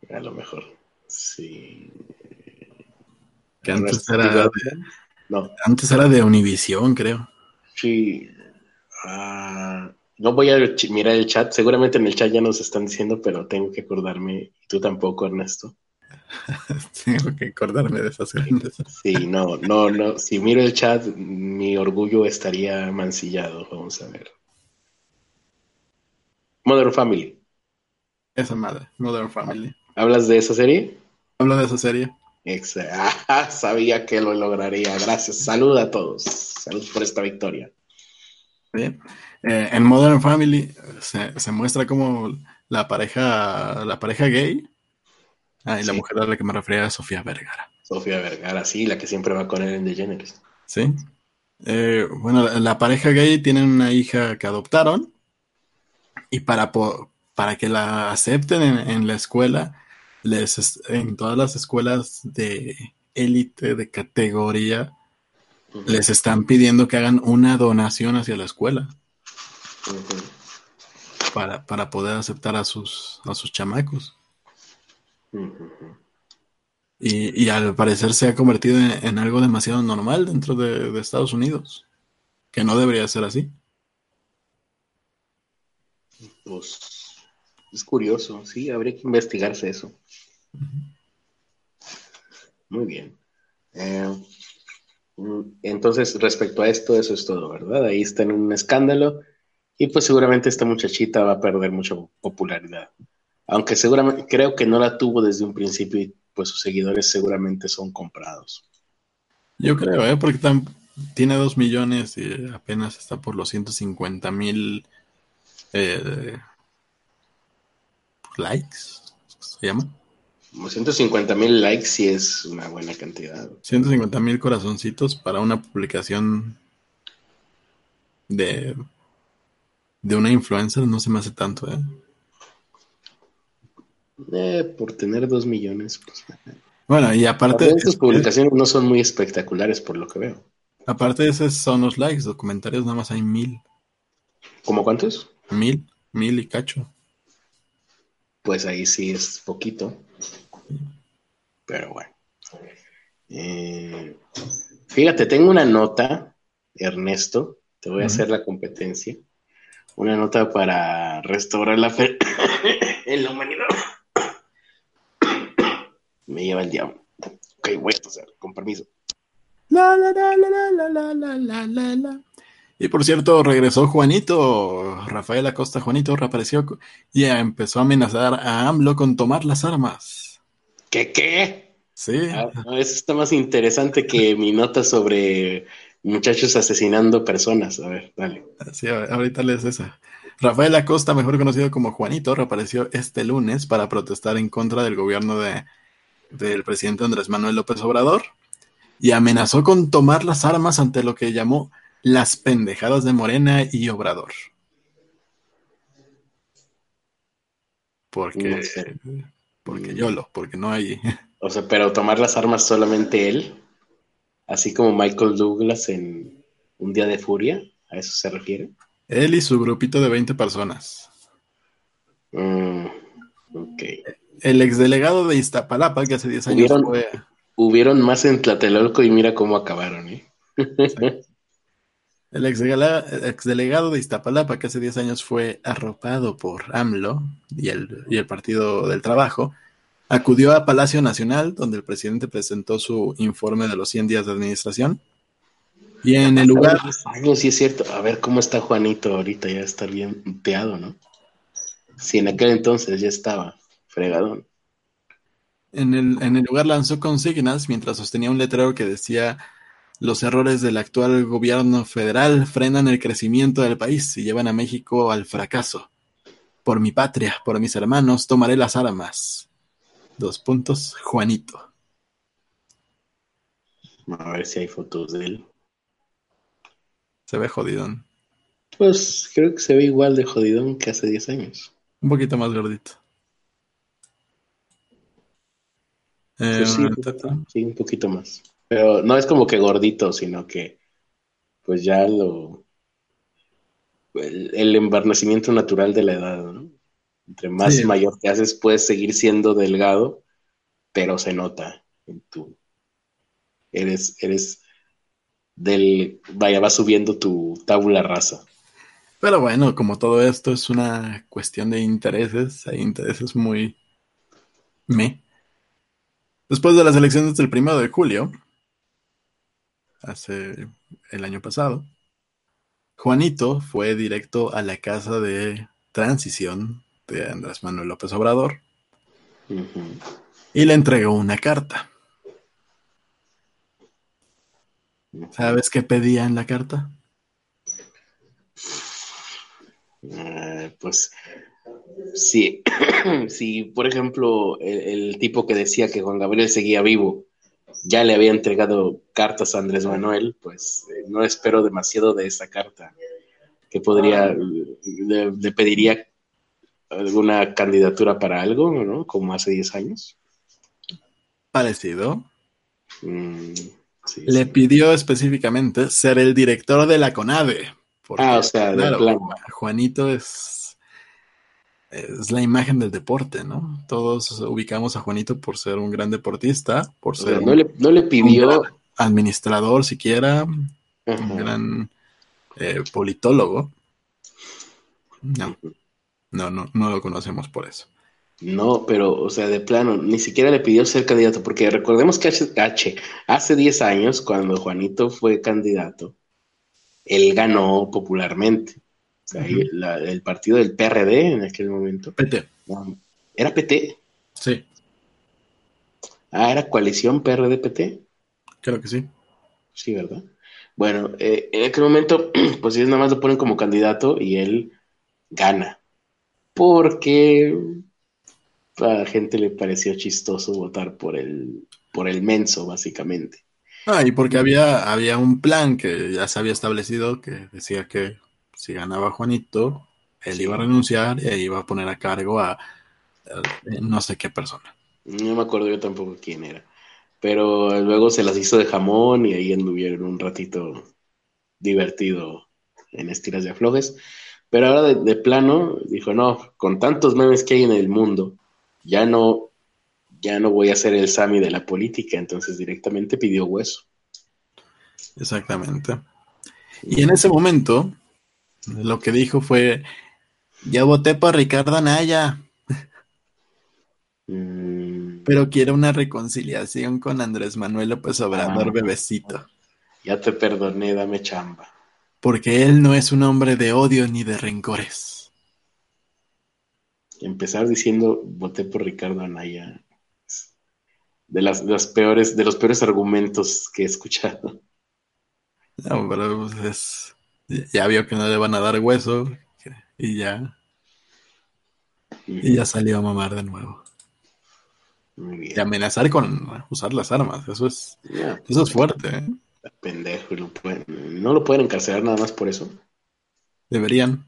A lo mejor. Sí. Que antes era. De, no. Antes era de Univision, creo. Sí. Ah, no voy a mirar el chat. Seguramente en el chat ya nos están diciendo, pero tengo que acordarme. Y tú tampoco, Ernesto. [LAUGHS] Tengo que acordarme de esas cosas. Sí, no, no, no. Si miro el chat, mi orgullo estaría mancillado. Vamos a ver. Modern Family. Esa madre, Modern Family. ¿Hablas de esa serie? Hablo de esa serie. [LAUGHS] Ah, sabía que lo lograría. Gracias. Salud a todos. Salud por esta victoria. Bien. Eh, en Modern Family se, se, muestra como la pareja, la pareja gay Ah, y la mujer a la que me refería es Sofía Vergara. Sofía Vergara, sí, la que siempre va con él en The Generous. Sí. Eh, bueno, la, pareja gay tiene una hija que adoptaron y para, para que la acepten en, la escuela, les, en todas las escuelas de élite, de categoría, les están pidiendo que hagan una donación hacia la escuela. Para, para, poder aceptar a sus, a sus chamacos. Y, al parecer se ha convertido en, algo demasiado normal dentro de, Estados Unidos, que no debería ser así. Pues es curioso, sí, habría que investigarse eso. Muy bien. Eh, mm, entonces, respecto a esto, eso es todo, ¿verdad? Ahí está en un escándalo y pues seguramente esta muchachita va a perder mucha popularidad aunque seguramente creo que no la tuvo desde un principio y pues sus seguidores seguramente son comprados. Yo creo, ¿eh? porque tiene dos millones y apenas está por los 150 mil eh, likes, ¿se llama? 150 mil likes sí es una buena cantidad. 150 mil corazoncitos para una publicación de, de una influencer no se me hace tanto, ¿eh? Eh, por tener dos millones, pues. Bueno, y aparte. Sus publicaciones no son muy espectaculares por lo que veo. Aparte de esos son los likes, los comentarios nada más hay mil. ¿Cómo cuántos? Mil, mil y cacho. Pues ahí sí es poquito. Pero bueno. Eh, fíjate, tengo una nota, Ernesto. Te voy a hacer la competencia. Una nota para restaurar la fe [COUGHS] en la humanidad. [COUGHS] Me lleva el diablo. Ok, voy a hacer, con permiso. La, la, la, la, la, la, la, la, la, la. Y por cierto, regresó Juanito, Rafael Acosta Juanito reapareció y empezó a amenazar a AMLO con tomar las armas. ¿Qué qué? Sí. Ah, eso está más interesante que mi nota sobre muchachos asesinando personas. A ver, dale. Sí, ahorita lees esa. Rafael Acosta, mejor conocido como Juanito, reapareció este lunes para protestar en contra del gobierno de del presidente Andrés Manuel López Obrador y amenazó con tomar las armas ante lo que llamó las pendejadas de Morena y Obrador. Porque, porque yo lo, porque no hay. O sea, pero tomar las armas solamente él, así como Michael Douglas en Un Día de Furia, ¿a eso se refiere? Él y su grupito de 20 personas. Mm, ok el exdelegado de Iztapalapa, que hace 10 años hubieron, fue... Hubieron más en Tlatelolco y mira cómo acabaron, ¿eh? El exdelegado de Iztapalapa, que hace 10 años fue arropado por AMLO y el, y el Partido del Trabajo, acudió a Palacio Nacional, donde el presidente presentó su informe de los 100 días de administración. Y en el lugar... Años, sí es cierto. A ver cómo está Juanito ahorita, ya está bien teado, ¿no? Si en aquel entonces ya estaba fregadón. En el, en el lugar lanzó consignas mientras sostenía un letrero que decía los errores del actual gobierno federal frenan el crecimiento del país y llevan a México al fracaso. Por mi patria, por mis hermanos, tomaré las armas. Dos puntos, Juanito. A ver si hay fotos de él. Se ve jodidón. Pues creo que se ve igual de jodidón que hace 10 años. Un poquito más gordito. Eh, sí, un poquito más. Pero no es como que gordito, sino que pues ya lo... El, el embarnecimiento natural de la edad, ¿no? Entre más mayor te haces, puedes seguir siendo delgado, pero se nota en tu... Eres, eres del... Vaya, va subiendo tu tabula rasa. Pero bueno, como todo esto es una cuestión de intereses, hay intereses muy... Me. Después de las elecciones del primero de julio, hace el año pasado, Juanito fue directo a la casa de transición de Andrés Manuel López Obrador y le entregó una carta. ¿Sabes qué pedía en la carta? Eh, pues Sí, [CLEARS THROAT] si por ejemplo el, tipo que decía que Juan Gabriel seguía vivo ya le había entregado cartas a Andrés Manuel, pues eh, no espero demasiado de esa carta. Que podría, le, pediría alguna candidatura para algo, ¿no? Como hace 10 años. Parecido. Mm, le pidió específicamente ser el director de la CONAVE. ah, o sea, Juanito es es la imagen del deporte, ¿no? Todos ubicamos a Juanito por ser un gran deportista, por ser no, le, pidió administrador siquiera, un gran eh, politólogo. No, no, no, no lo conocemos por eso. No, pero, o sea, de plano, ni siquiera le pidió ser candidato, porque recordemos que H, hace 10 años, cuando Juanito fue candidato, él ganó popularmente el partido del PRD en aquel momento. PT. ¿Era PT? Sí. Ah, ¿era coalición PRD-PT? Creo que sí. Sí, ¿verdad? Bueno, eh, en aquel momento, [CLEARS THROAT] pues ellos nada más lo ponen como candidato y él gana. Porque a la gente le pareció chistoso votar por el, por el menso, básicamente. Ah, y porque había, había un plan que ya se había establecido que decía que si ganaba Juanito, él iba a renunciar y iba a poner a cargo a, no sé qué persona. No me acuerdo yo tampoco quién era. Pero luego se las hizo de jamón y ahí anduvieron un ratito divertido en estiras de aflojes. Pero ahora de, plano dijo, no, con tantos memes que hay en el mundo, ya no, ya no voy a ser el Sami de la política, entonces directamente pidió hueso. Exactamente. Y en ese momento, lo que dijo fue, ya voté por Ricardo Anaya. [LAUGHS] Mm. Pero quiero una reconciliación con Andrés Manuel López Obrador, ah. bebecito. Ya te perdoné, dame chamba porque él no es un hombre de odio ni de rencores. Empezar diciendo voté por Ricardo Anaya de las, peores, de los peores argumentos que he escuchado. No, pero pues ya vio que no le van a dar hueso y ya. Y ya salió a mamar de nuevo. Y amenazar con usar las armas, eso es, eso es fuerte. ¿eh? Pendejo, no lo pueden encarcelar nada más por eso. Deberían,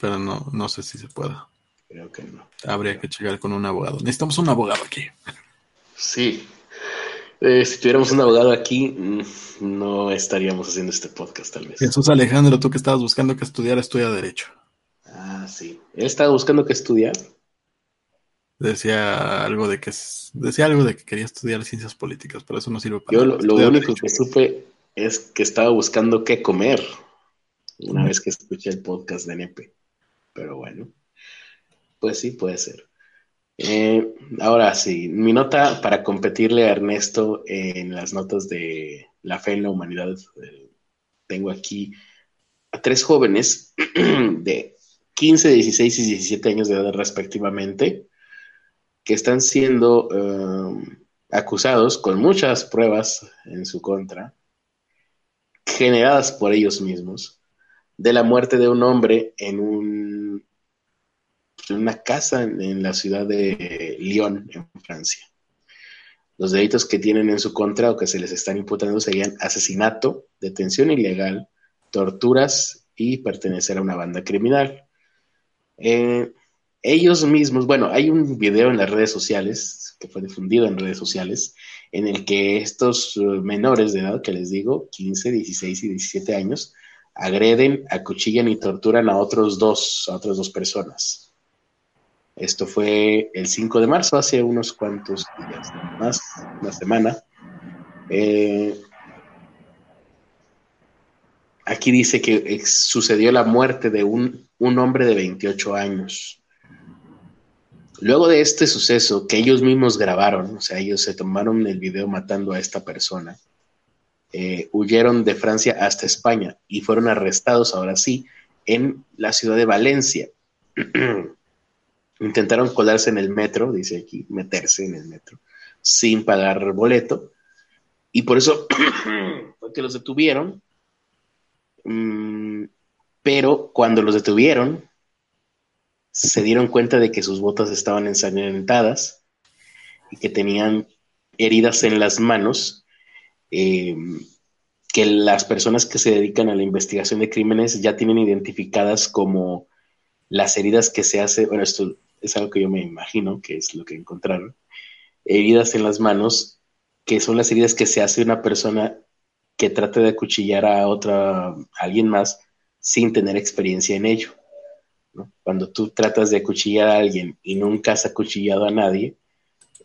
pero no, no sé si se pueda. Creo que no. Habría que checar con un abogado. Necesitamos un abogado aquí. Sí. Eh, si tuviéramos un abogado aquí, mm, no estaríamos haciendo este podcast, tal vez. Jesús Alejandro, tú que estabas buscando que estudiar, estudia Derecho. Ah, sí. Él estaba buscando que estudiar. Decía algo de que decía algo de que quería estudiar ciencias políticas, pero eso no sirve para Yo lo, único que supe es que estaba buscando qué comer una vez que escuché el podcast de Nepe. Pero bueno, pues sí, puede ser. Eh, ahora sí, mi nota para competirle a Ernesto en las notas de la fe en la humanidad. Eh, tengo aquí a tres jóvenes [CLEARS THROAT] de 15, 16 y 17 años de edad respectivamente, que están siendo eh, acusados con muchas pruebas en su contra generadas por ellos mismos, de la muerte de un hombre en, un, una casa en, la ciudad de Lyon, en Francia. Los delitos que tienen en su contra o que se les están imputando serían asesinato, detención ilegal, torturas y pertenecer a una banda criminal. Eh, ellos mismos, bueno, hay un video en las redes sociales que fue difundido en redes sociales en el que estos uh, menores de edad, que les digo, 15, 16 y 17 años, agreden, acuchillan y torturan a otros dos, a otras dos personas. Esto fue el 5 de marzo, hace unos cuantos días, más, una semana. Eh, aquí dice que sucedió la muerte de un, un hombre de 28 años. Luego de este suceso que ellos mismos grabaron, o sea, ellos se tomaron el video matando a esta persona, eh, huyeron de Francia hasta España y fueron arrestados ahora sí en la ciudad de Valencia. [CLEARS THROAT] Intentaron colarse en el metro, dice aquí, meterse en el metro, sin pagar boleto. Y por eso [CLEARS THROAT] fue que los detuvieron. Mm, pero cuando los detuvieron, se dieron cuenta de que sus botas estaban ensangrentadas y que tenían heridas en las manos, eh, que las personas que se dedican a la investigación de crímenes ya tienen identificadas como las heridas que se hace, bueno, esto es algo que yo me imagino que es lo que encontraron, heridas en las manos, que son las heridas que se hace una persona que trata de acuchillar a otra, alguien más sin tener experiencia en ello. Cuando tú tratas de acuchillar a alguien y nunca has acuchillado a nadie,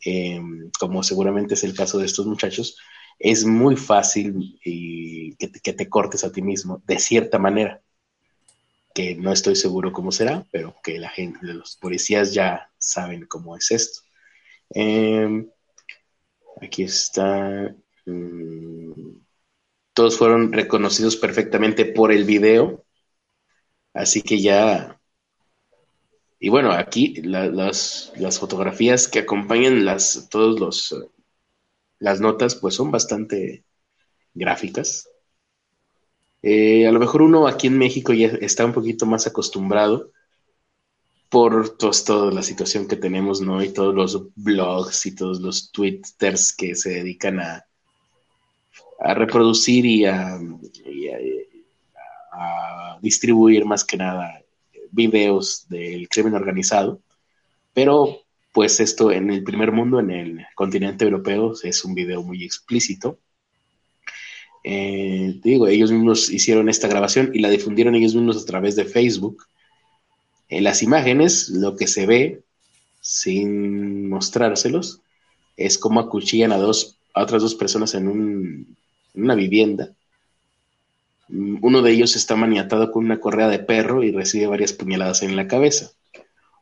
em, como seguramente es el caso de estos muchachos, es muy fácil que, te, cortes a ti mismo, de cierta manera, que no estoy seguro cómo será, pero que la gente, los policías ya saben cómo es esto. Em, aquí está. Mm, todos fueron reconocidos perfectamente por el video, así que ya y bueno, aquí las, fotografías que acompañan las, todos los, las notas, pues son bastante gráficas. Eh, a lo mejor uno aquí en México ya está un poquito más acostumbrado por toda la situación que tenemos, ¿no? Y todos los blogs y todos los twitters que se dedican a, a reproducir y a, distribuir más que nada videos del crimen organizado. Pero pues esto en el primer mundo, en el continente europeo, es un video muy explícito. Eh, digo, ellos mismos hicieron esta grabación y la difundieron ellos mismos a través de Facebook. En las imágenes, lo que se ve, sin mostrárselos, es como acuchillan a, dos, a otras dos personas en una vivienda. Uno de ellos está maniatado con una correa de perro y recibe varias puñaladas en la cabeza.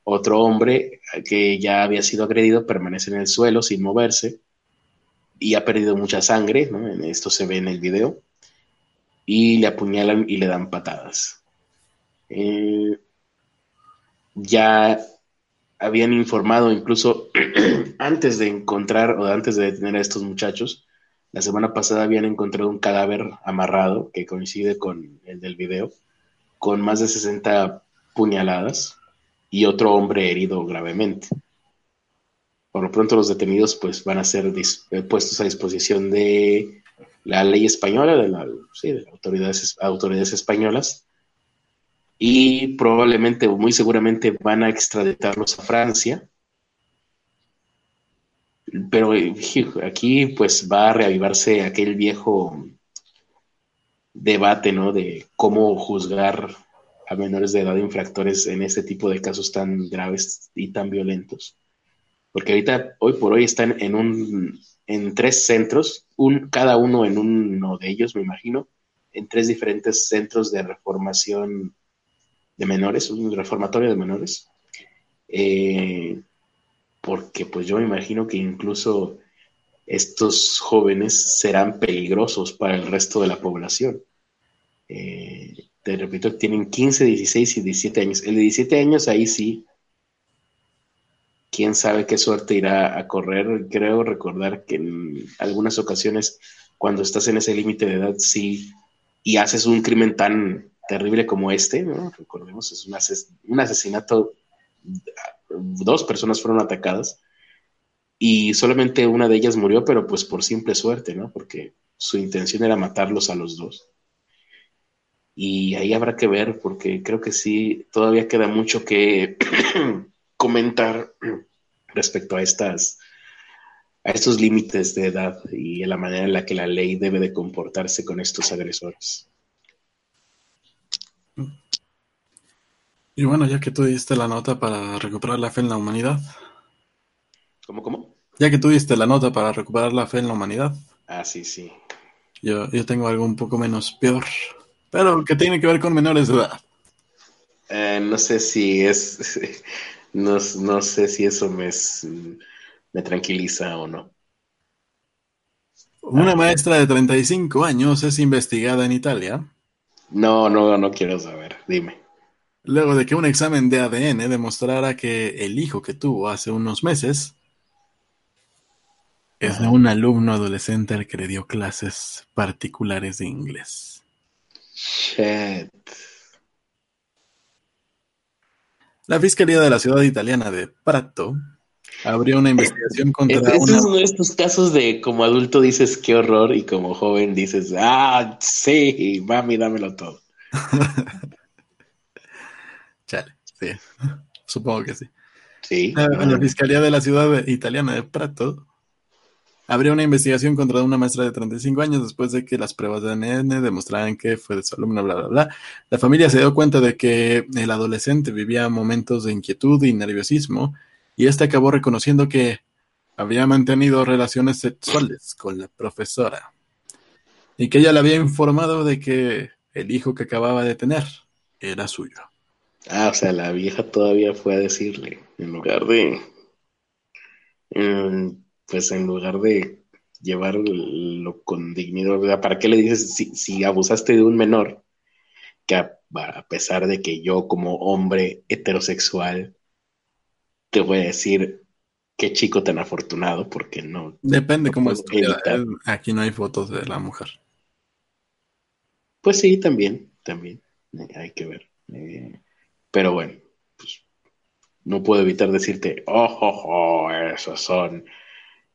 Otro hombre que ya había sido agredido permanece en el suelo sin moverse y ha perdido mucha sangre, ¿no? esto se ve en el video, y le apuñalan y le dan patadas. Eh, ya habían informado incluso [CLEARS THROAT] antes de encontrar o antes de detener a estos muchachos, la semana pasada habían encontrado un cadáver amarrado que coincide con el del video, con más de 60 puñaladas y otro hombre herido gravemente. Por lo pronto los detenidos pues van a ser eh, puestos a disposición de la ley española, de, las autoridades, autoridades españolas, y probablemente, muy seguramente, van a extraditarlos a Francia. Pero aquí pues va a reavivarse aquel viejo debate, ¿no? De cómo juzgar a menores de edad infractores en este tipo de casos tan graves y tan violentos. Porque ahorita, hoy por hoy, están en un, en tres centros, un, cada uno en uno de ellos, me imagino, en tres diferentes centros de reformación de menores, un reformatorio de menores, eh, porque pues yo me imagino que incluso estos jóvenes serán peligrosos para el resto de la población. Eh, te repito, tienen 15, 16 y 17 años. El de 17 años ahí sí, quién sabe qué suerte irá a correr. Creo recordar que en algunas ocasiones, cuando estás en ese límite de edad, sí, y haces un crimen tan terrible como este, ¿no? recordemos, es un, asesinato, dos personas fueron atacadas y solamente una de ellas murió, pero pues por simple suerte, ¿no? Porque su intención era matarlos a los dos. Y ahí habrá que ver, porque creo que sí, todavía queda mucho que [CLEARS THROAT] comentar [CLEARS THROAT] respecto a estas a estos límites de edad y a la manera en la que la ley debe de comportarse con estos agresores. Y bueno, ya que tú diste la nota para recuperar la fe en la humanidad. ¿Cómo, cómo? Ya que tú diste la nota para recuperar la fe en la humanidad. Ah, sí, sí. Yo, yo tengo algo un poco menos peor, pero que tiene que ver con menores de edad. Eh, no sé si es. [LAUGHS] No, no sé si eso me, me tranquiliza o no. Una maestra de 35 años es investigada en Italia no, no, no quiero saber. Dime. Luego de que un examen de ADN demostrara que el hijo que tuvo hace unos meses es de un alumno adolescente al que le dio clases particulares de inglés. Shit. La Fiscalía de la ciudad italiana de Prato Habría una investigación contra. Este, es uno de estos casos de como adulto dices qué horror y como joven dices, ah, sí, mami, dámelo todo. [LAUGHS] Chale, sí. Supongo que sí. Sí. La, la, Fiscalía de la Ciudad Italiana de Prato habría una investigación contra una maestra de 35 años después de que las pruebas de ADN demostraran que fue de su alumna, bla, bla, bla. La familia se dio cuenta de que el adolescente vivía momentos de inquietud y nerviosismo y este acabó reconociendo que había mantenido relaciones sexuales con la profesora y que ella le había informado de que el hijo que acababa de tener era suyo. Ah, o sea, la vieja todavía fue a decirle, en lugar de, mm, pues en lugar de llevarlo con dignidad, ¿para qué le dices si, abusaste de un menor? Que a pesar de que yo como hombre heterosexual te voy a decir qué chico tan afortunado, porque no. Depende cómo es. Aquí no hay fotos de la mujer. Pues sí, también, también. Eh, hay que ver. Eh, pero bueno, pues, no puedo evitar decirte, oh, oh, oh, esos son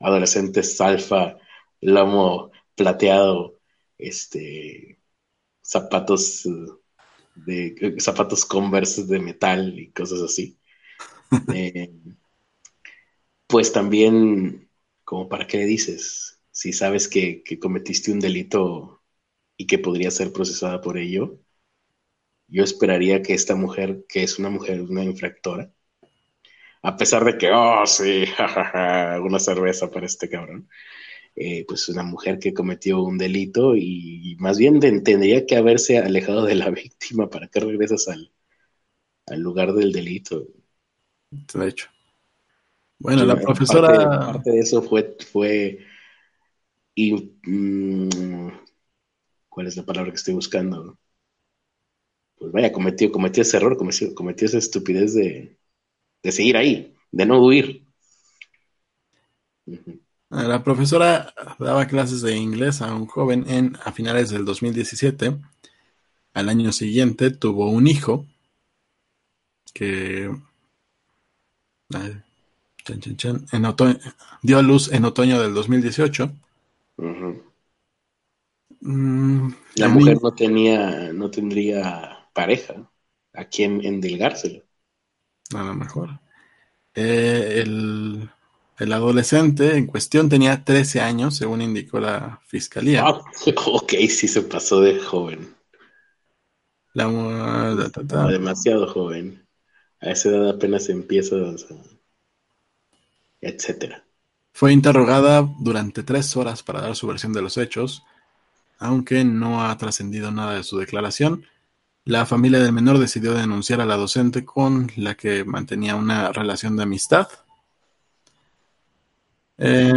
adolescentes alfa, lomo plateado, este, zapatos de zapatos Converse de metal y cosas así. [LAUGHS] Eh, pues también, como para qué le dices, si sabes que, que, cometiste un delito y que podría ser procesada por ello, yo esperaría que esta mujer, que es una mujer, una infractora, a pesar de que, oh, sí, [LAUGHS] una cerveza para este cabrón, eh, pues una mujer que cometió un delito y, más bien tendría que haberse alejado de la [LAUGHS] víctima para que regresas al, al lugar del delito. De hecho. Bueno, la profesora... Parte, de eso fue... fue y, mm, ¿Cuál es la palabra que estoy buscando? Pues vaya, cometió, cometió ese error, cometió, cometió esa estupidez de, de seguir ahí, de no huir. La profesora daba clases de inglés a un joven en, a finales del 2017. Al año siguiente tuvo un hijo que dio a luz en otoño del 2018. Mm, la mujer no tenía, no tendría pareja a quien endilgárselo. A lo mejor. Eh, el el adolescente en cuestión tenía 13 años, según indicó la fiscalía. Ah, [LAUGHS] ok, sí se pasó de joven. La, demasiado joven. A esa edad apenas empieza, etcétera. Fue interrogada durante tres horas para dar su versión de los hechos, aunque no ha trascendido nada de su declaración. La familia del menor decidió denunciar a la docente con la que mantenía una relación de amistad eh,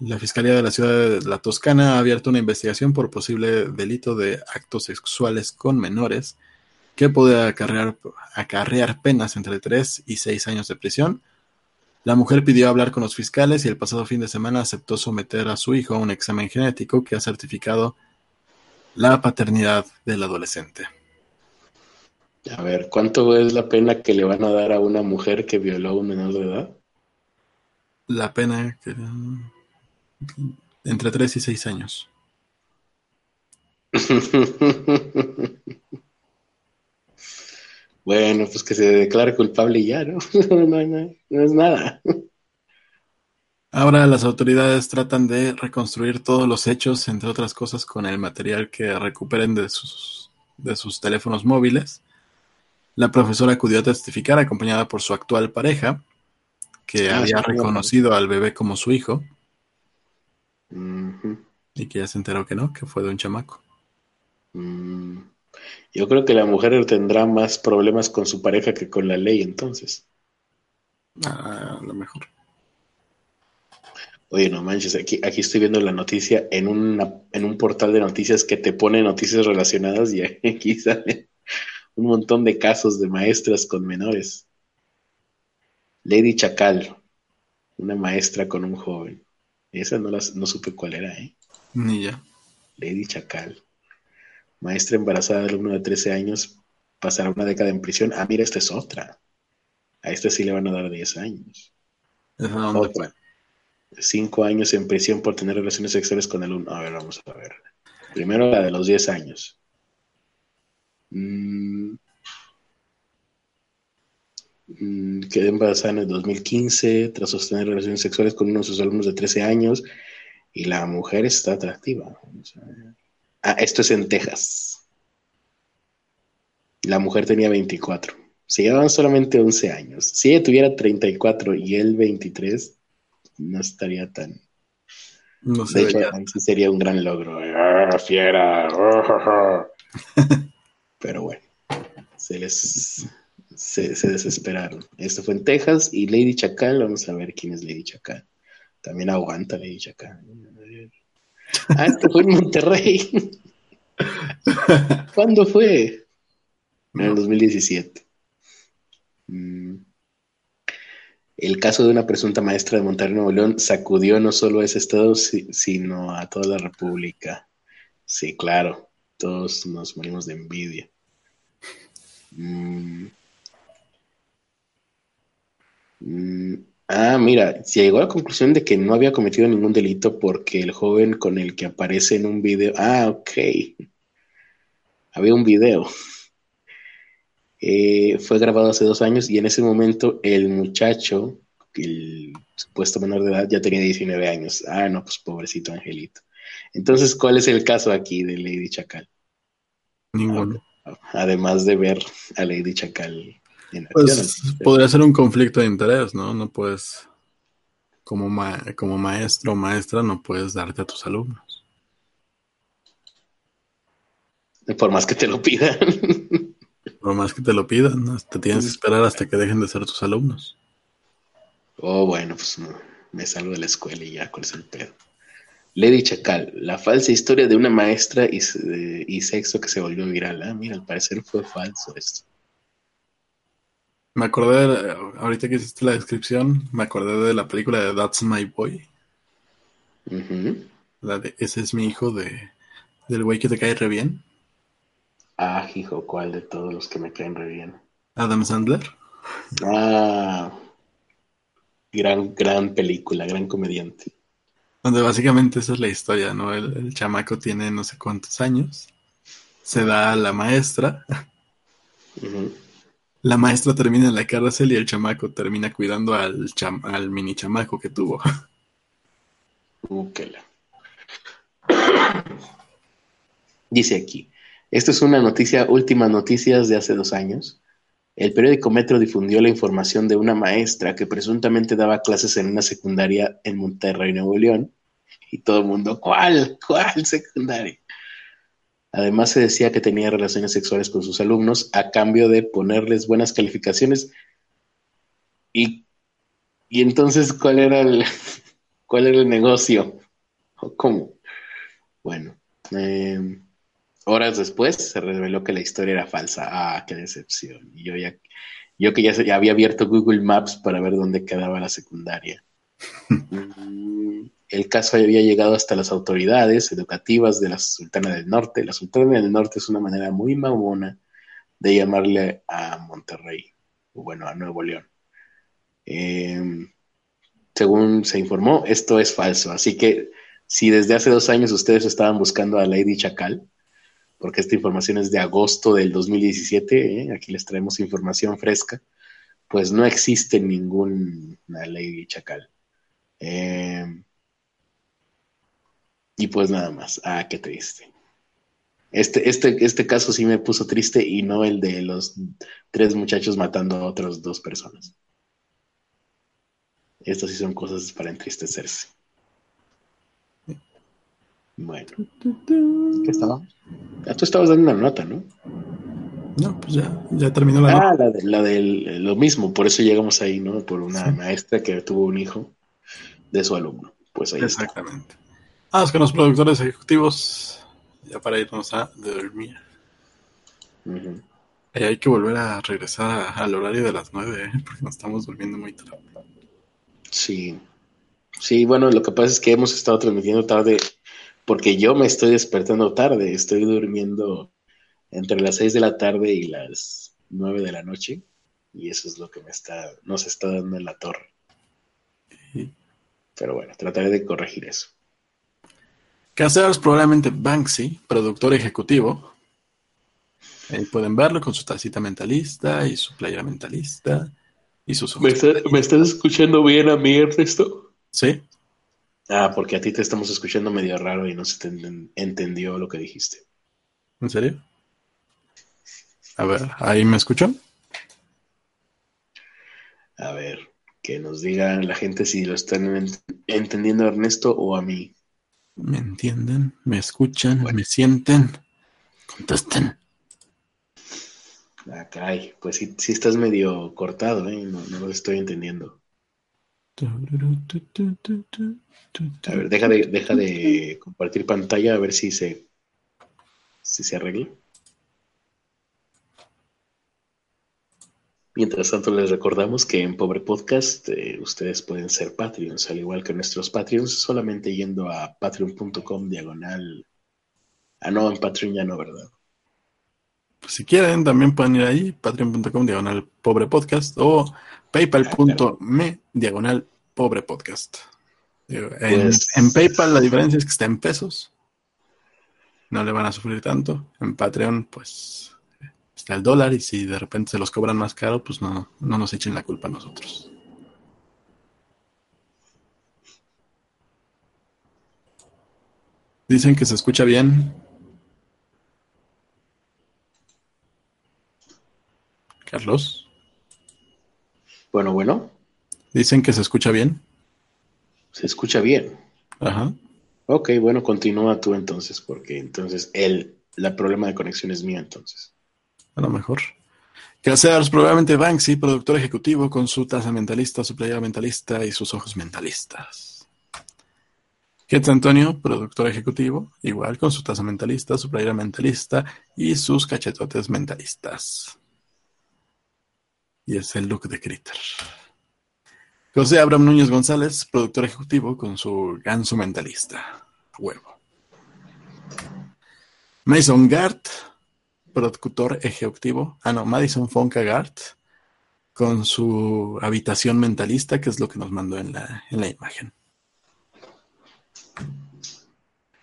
la Fiscalía de la Ciudad de La Toscana ha abierto una investigación por posible delito de actos sexuales con menores que puede acarrear, penas entre 3 y 6 años de prisión. La mujer pidió hablar con los fiscales y el pasado fin de semana aceptó someter a su hijo a un examen genético que ha certificado la paternidad del adolescente. A ver, ¿cuánto es la pena que le van a dar a una mujer que violó a un menor de edad? la pena que, entre 3 y 6 años. [LAUGHS] bueno, pues que se declare culpable y ya, [LAUGHS] ¿no? no, es nada. Ahora las autoridades tratan de reconstruir todos los hechos, entre otras cosas, con el material que recuperen de sus, de sus teléfonos móviles. La profesora acudió a testificar acompañada por su actual pareja, que ah, había reconocido al bebé como su hijo. Y que ya se enteró que no, que fue de un chamaco. Mm. Yo creo que la mujer tendrá más problemas con su pareja que con la ley, entonces. Ah, a lo mejor. Oye, no manches, aquí, aquí estoy viendo la noticia en, una, en un portal de noticias que te pone noticias relacionadas y [LAUGHS] aquí sale un montón de casos de maestras con menores. Lady Chacal, una maestra con un joven. Esa no, las, no supe cuál era, ¿eh? Ni ya. Lady Chacal. Maestra embarazada de alumno de 13 años pasará una década en prisión. Ah, mira, esta es otra. A esta sí le van a dar 10 años. Otra. Cinco años en prisión por tener relaciones sexuales con alumno. A ver, vamos a ver. Primero la de los 10 años. Mm, Mm, quedó embarazada en el 2015 tras sostener relaciones sexuales con uno de sus alumnos de 13 años y la mujer está atractiva. ah, esto es en Texas. La mujer tenía 24. Se llevaban solamente 11 años. Si ella tuviera 34 y él 23, no estaría tan... No de hecho, sería un gran logro. ¡Ah, fiera! [LAUGHS] Pero bueno, se les se, desesperaron. Esto fue en Texas y Lady Chacal, vamos a ver quién es Lady Chacal. También aguanta Lady Chacal. Ah, esto fue en Monterrey. [LAUGHS] ¿Cuándo fue? En el 2017. Mm. El caso de una presunta maestra de Monterrey, Nuevo León, sacudió no solo a ese estado, sino a toda la República. Sí, claro, todos nos morimos de envidia. Mm. Mm, ah, mira, se llegó a la conclusión de que no había cometido ningún delito porque el joven con el que aparece en un video. Ah, ok. Había un video. Eh, fue grabado hace dos años y en ese momento el muchacho, el supuesto menor de edad, ya tenía 19 años. Ah, no, pues pobrecito Angelito. Entonces, ¿cuál es el caso aquí de Lady Chacal? Ninguno. Además de ver a Lady Chacal en pues, podría ser un conflicto de interés, ¿no? No puedes, como, como maestro o maestra, no puedes darte a tus alumnos. Por más que te lo pidan. Por más que te lo pidan, ¿no? te tienes que esperar hasta que dejen de ser tus alumnos. Oh, bueno, pues me salgo de la escuela y ya, ¿cuál es el pedo? Lady Chacal, la falsa historia de una maestra y, sexo que se volvió viral. Ah, mira, al parecer fue falso esto. Me acordé, ahorita que hiciste la descripción, me acordé de la película de That's My Boy. La de Ese es mi hijo de del güey que te cae re bien. Ah, hijo, ¿cuál de todos los que me caen re bien? Adam Sandler. Ah, gran, gran película, gran comediante. Donde básicamente esa es la historia, ¿no? El, chamaco tiene no sé cuántos años, se da a la maestra. La maestra termina en la cárcel y el chamaco termina cuidando al, al mini chamaco que tuvo. Dice aquí, esto es una noticia, última noticias de hace dos años. El periódico Metro difundió la información de una maestra que presuntamente daba clases en una secundaria en Monterrey, Nuevo León. Y todo el mundo, ¿cuál? ¿Cuál secundaria? Además se decía que tenía relaciones sexuales con sus alumnos a cambio de ponerles buenas calificaciones. Y, y entonces, ¿cuál era el, [LAUGHS] cuál era el negocio? ¿Cómo? Bueno, eh, Horas después se reveló que la historia era falsa. Ah, qué decepción. yo ya, yo que ya, había abierto Google Maps para ver dónde quedaba la secundaria. [LAUGHS] El caso había llegado hasta las autoridades educativas de la Sultana del Norte. La Sultana del Norte es una manera muy mamona de llamarle a Monterrey, o bueno, a Nuevo León. Em, según se informó, esto es falso. Así que si desde hace dos años ustedes estaban buscando a Lady Chacal, porque esta información es de agosto del 2017, ¿eh? aquí les traemos información fresca, pues no existe ninguna ley chacal. Eh, y pues nada más, ah, qué triste. Este, este, este caso sí me puso triste y no el de los tres muchachos matando a otras dos personas. Estas sí son cosas para entristecerse. Bueno. ¿Qué estaba? Ya tú estabas dando una nota, ¿no? No, pues ya, ya terminó la ah, nota. la de, lo mismo, por eso llegamos ahí, ¿no? Por una maestra que tuvo un hijo de su alumno. Pues ahí Exactamente. Ah, es con los productores ejecutivos, ya para irnos a dormir. y hay que volver a regresar al horario de las nueve, ¿eh? porque nos estamos durmiendo muy tarde. Sí. Sí, bueno, lo que pasa es que hemos estado transmitiendo tarde porque yo me estoy despertando tarde, estoy durmiendo entre las 6 de la tarde y las 9 de la noche, y eso es lo que me está, nos está dando en la torre. Pero bueno, trataré de corregir eso. Caseros probablemente Banksy, productor ejecutivo. Ahí pueden verlo con su tacita mentalista y su playera mentalista y sus ¿Me, ¿Me estás escuchando bien a mí, Ernesto? Sí. Ah, porque a ti te estamos escuchando medio raro y no se te entendió lo que dijiste. ¿En serio? A ver, ¿ahí me escuchan? A ver, que nos diga la gente si lo están entendiendo a Ernesto o a mí. ¿Me entienden? ¿Me escuchan? ¿Me sienten? Contesten. Ah, caray, pues sí, sí estás medio cortado, ¿eh? No, no lo estoy entendiendo. A ver, deja de, deja de compartir pantalla a ver si se, si se arregla. Mientras tanto, les recordamos que en Pobre Podcast eh, ustedes pueden ser Patreons, al igual que nuestros Patreons, solamente yendo a patreon.com diagonal. Ah, no, en Patreon ya no, ¿verdad? Pues si quieren, también pueden ir ahí, patreon.com diagonal Pobre Podcast o paypal.me diagonal pobre podcast. En, Pues- en PayPal la diferencia es que está en pesos. No le van a sufrir tanto. En Patreon, pues está el dólar y si de repente se los cobran más caro, pues no, no nos echen la culpa a nosotros. Dicen que se escucha bien. Carlos, Bueno, bueno, dicen que se escucha bien. se escucha bien. Ajá. Ok, bueno, continúa tú entonces, porque entonces el, la problema de conexión es mío entonces. A lo mejor. Casears, probablemente Banksy, productor ejecutivo, con su taza mentalista, su playera mentalista y sus ojos mentalistas. Ketz Antonio, productor ejecutivo, igual con su taza mentalista, su playera mentalista y sus cachetotes mentalistas. Y es el look de Critter. José Abraham Núñez González, productor ejecutivo, con su ganso mentalista. Huevo. Mason Gart, productor ejecutivo. Ah, no, Madison Fonka Gart, con su habitación mentalista, que es lo que nos mandó en la, en la imagen.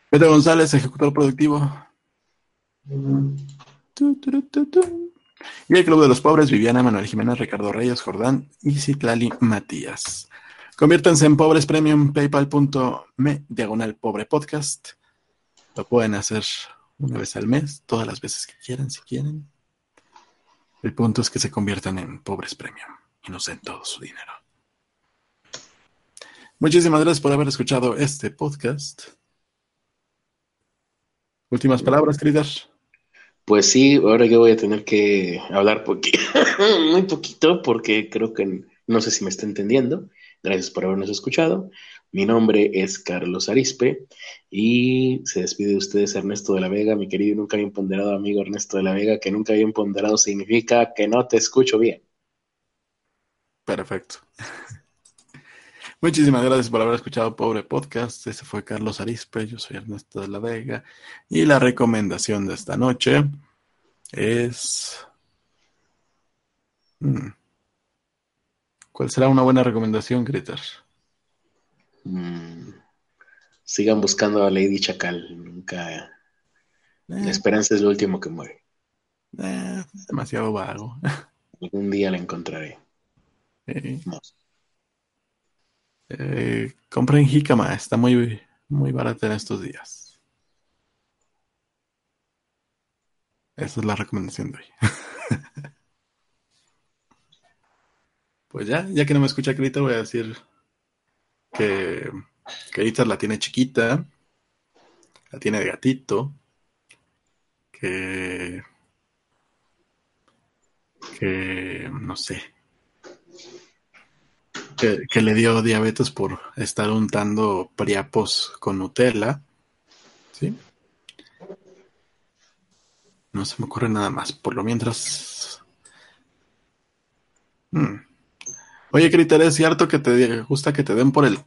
Pedro González, ejecutor productivo. Tu, tu, tu, tu. Y el Club de los Pobres, Viviana, Manuel Jiménez, Ricardo Reyes, Jordán y Citlali Matías. Conviértanse en pobres premium, paypal.me, diagonal pobre podcast. Lo pueden hacer una vez al mes, todas las veces que quieran, si quieren. El punto es que se conviertan en pobres premium y nos den todo su dinero. Muchísimas gracias por haber escuchado este podcast. Últimas palabras, queridas. Pues sí, ahora yo voy a tener que hablar [COUGHS] muy poquito porque creo que no sé si me está entendiendo. Gracias por habernos escuchado. Mi nombre es Carlos Arispe y se despide de ustedes Ernesto de la Vega, mi querido y nunca bien ponderado amigo Ernesto de la Vega, que nunca bien ponderado significa que no te escucho bien. Perfecto. [LAUGHS] Muchísimas gracias por haber escuchado Pobre Podcast. Ese fue Carlos Arispe, yo soy Ernesto de la Vega. Y la recomendación de esta noche es... Hmm. ¿Cuál será una buena recomendación, Critter? Mm, Sigan buscando a Lady Chacal, nunca... La Eh, esperanza es lo último que muere. eh, demasiado vago. [LAUGHS] Algún día la encontraré. Eh, eh, compren jícama, está muy, muy barata en estos días. Esa es la recomendación de hoy. [LAUGHS] Pues ya, ya que no me escucha Crita, voy a decir que Crita la tiene chiquita, la tiene de gatito, que, que no sé, que, le dio diabetes por estar untando priapos con Nutella, ¿sí? No se me ocurre nada más. Por lo mientras. Hmm. Oye, Criter, ¿es cierto que te gusta que te den por el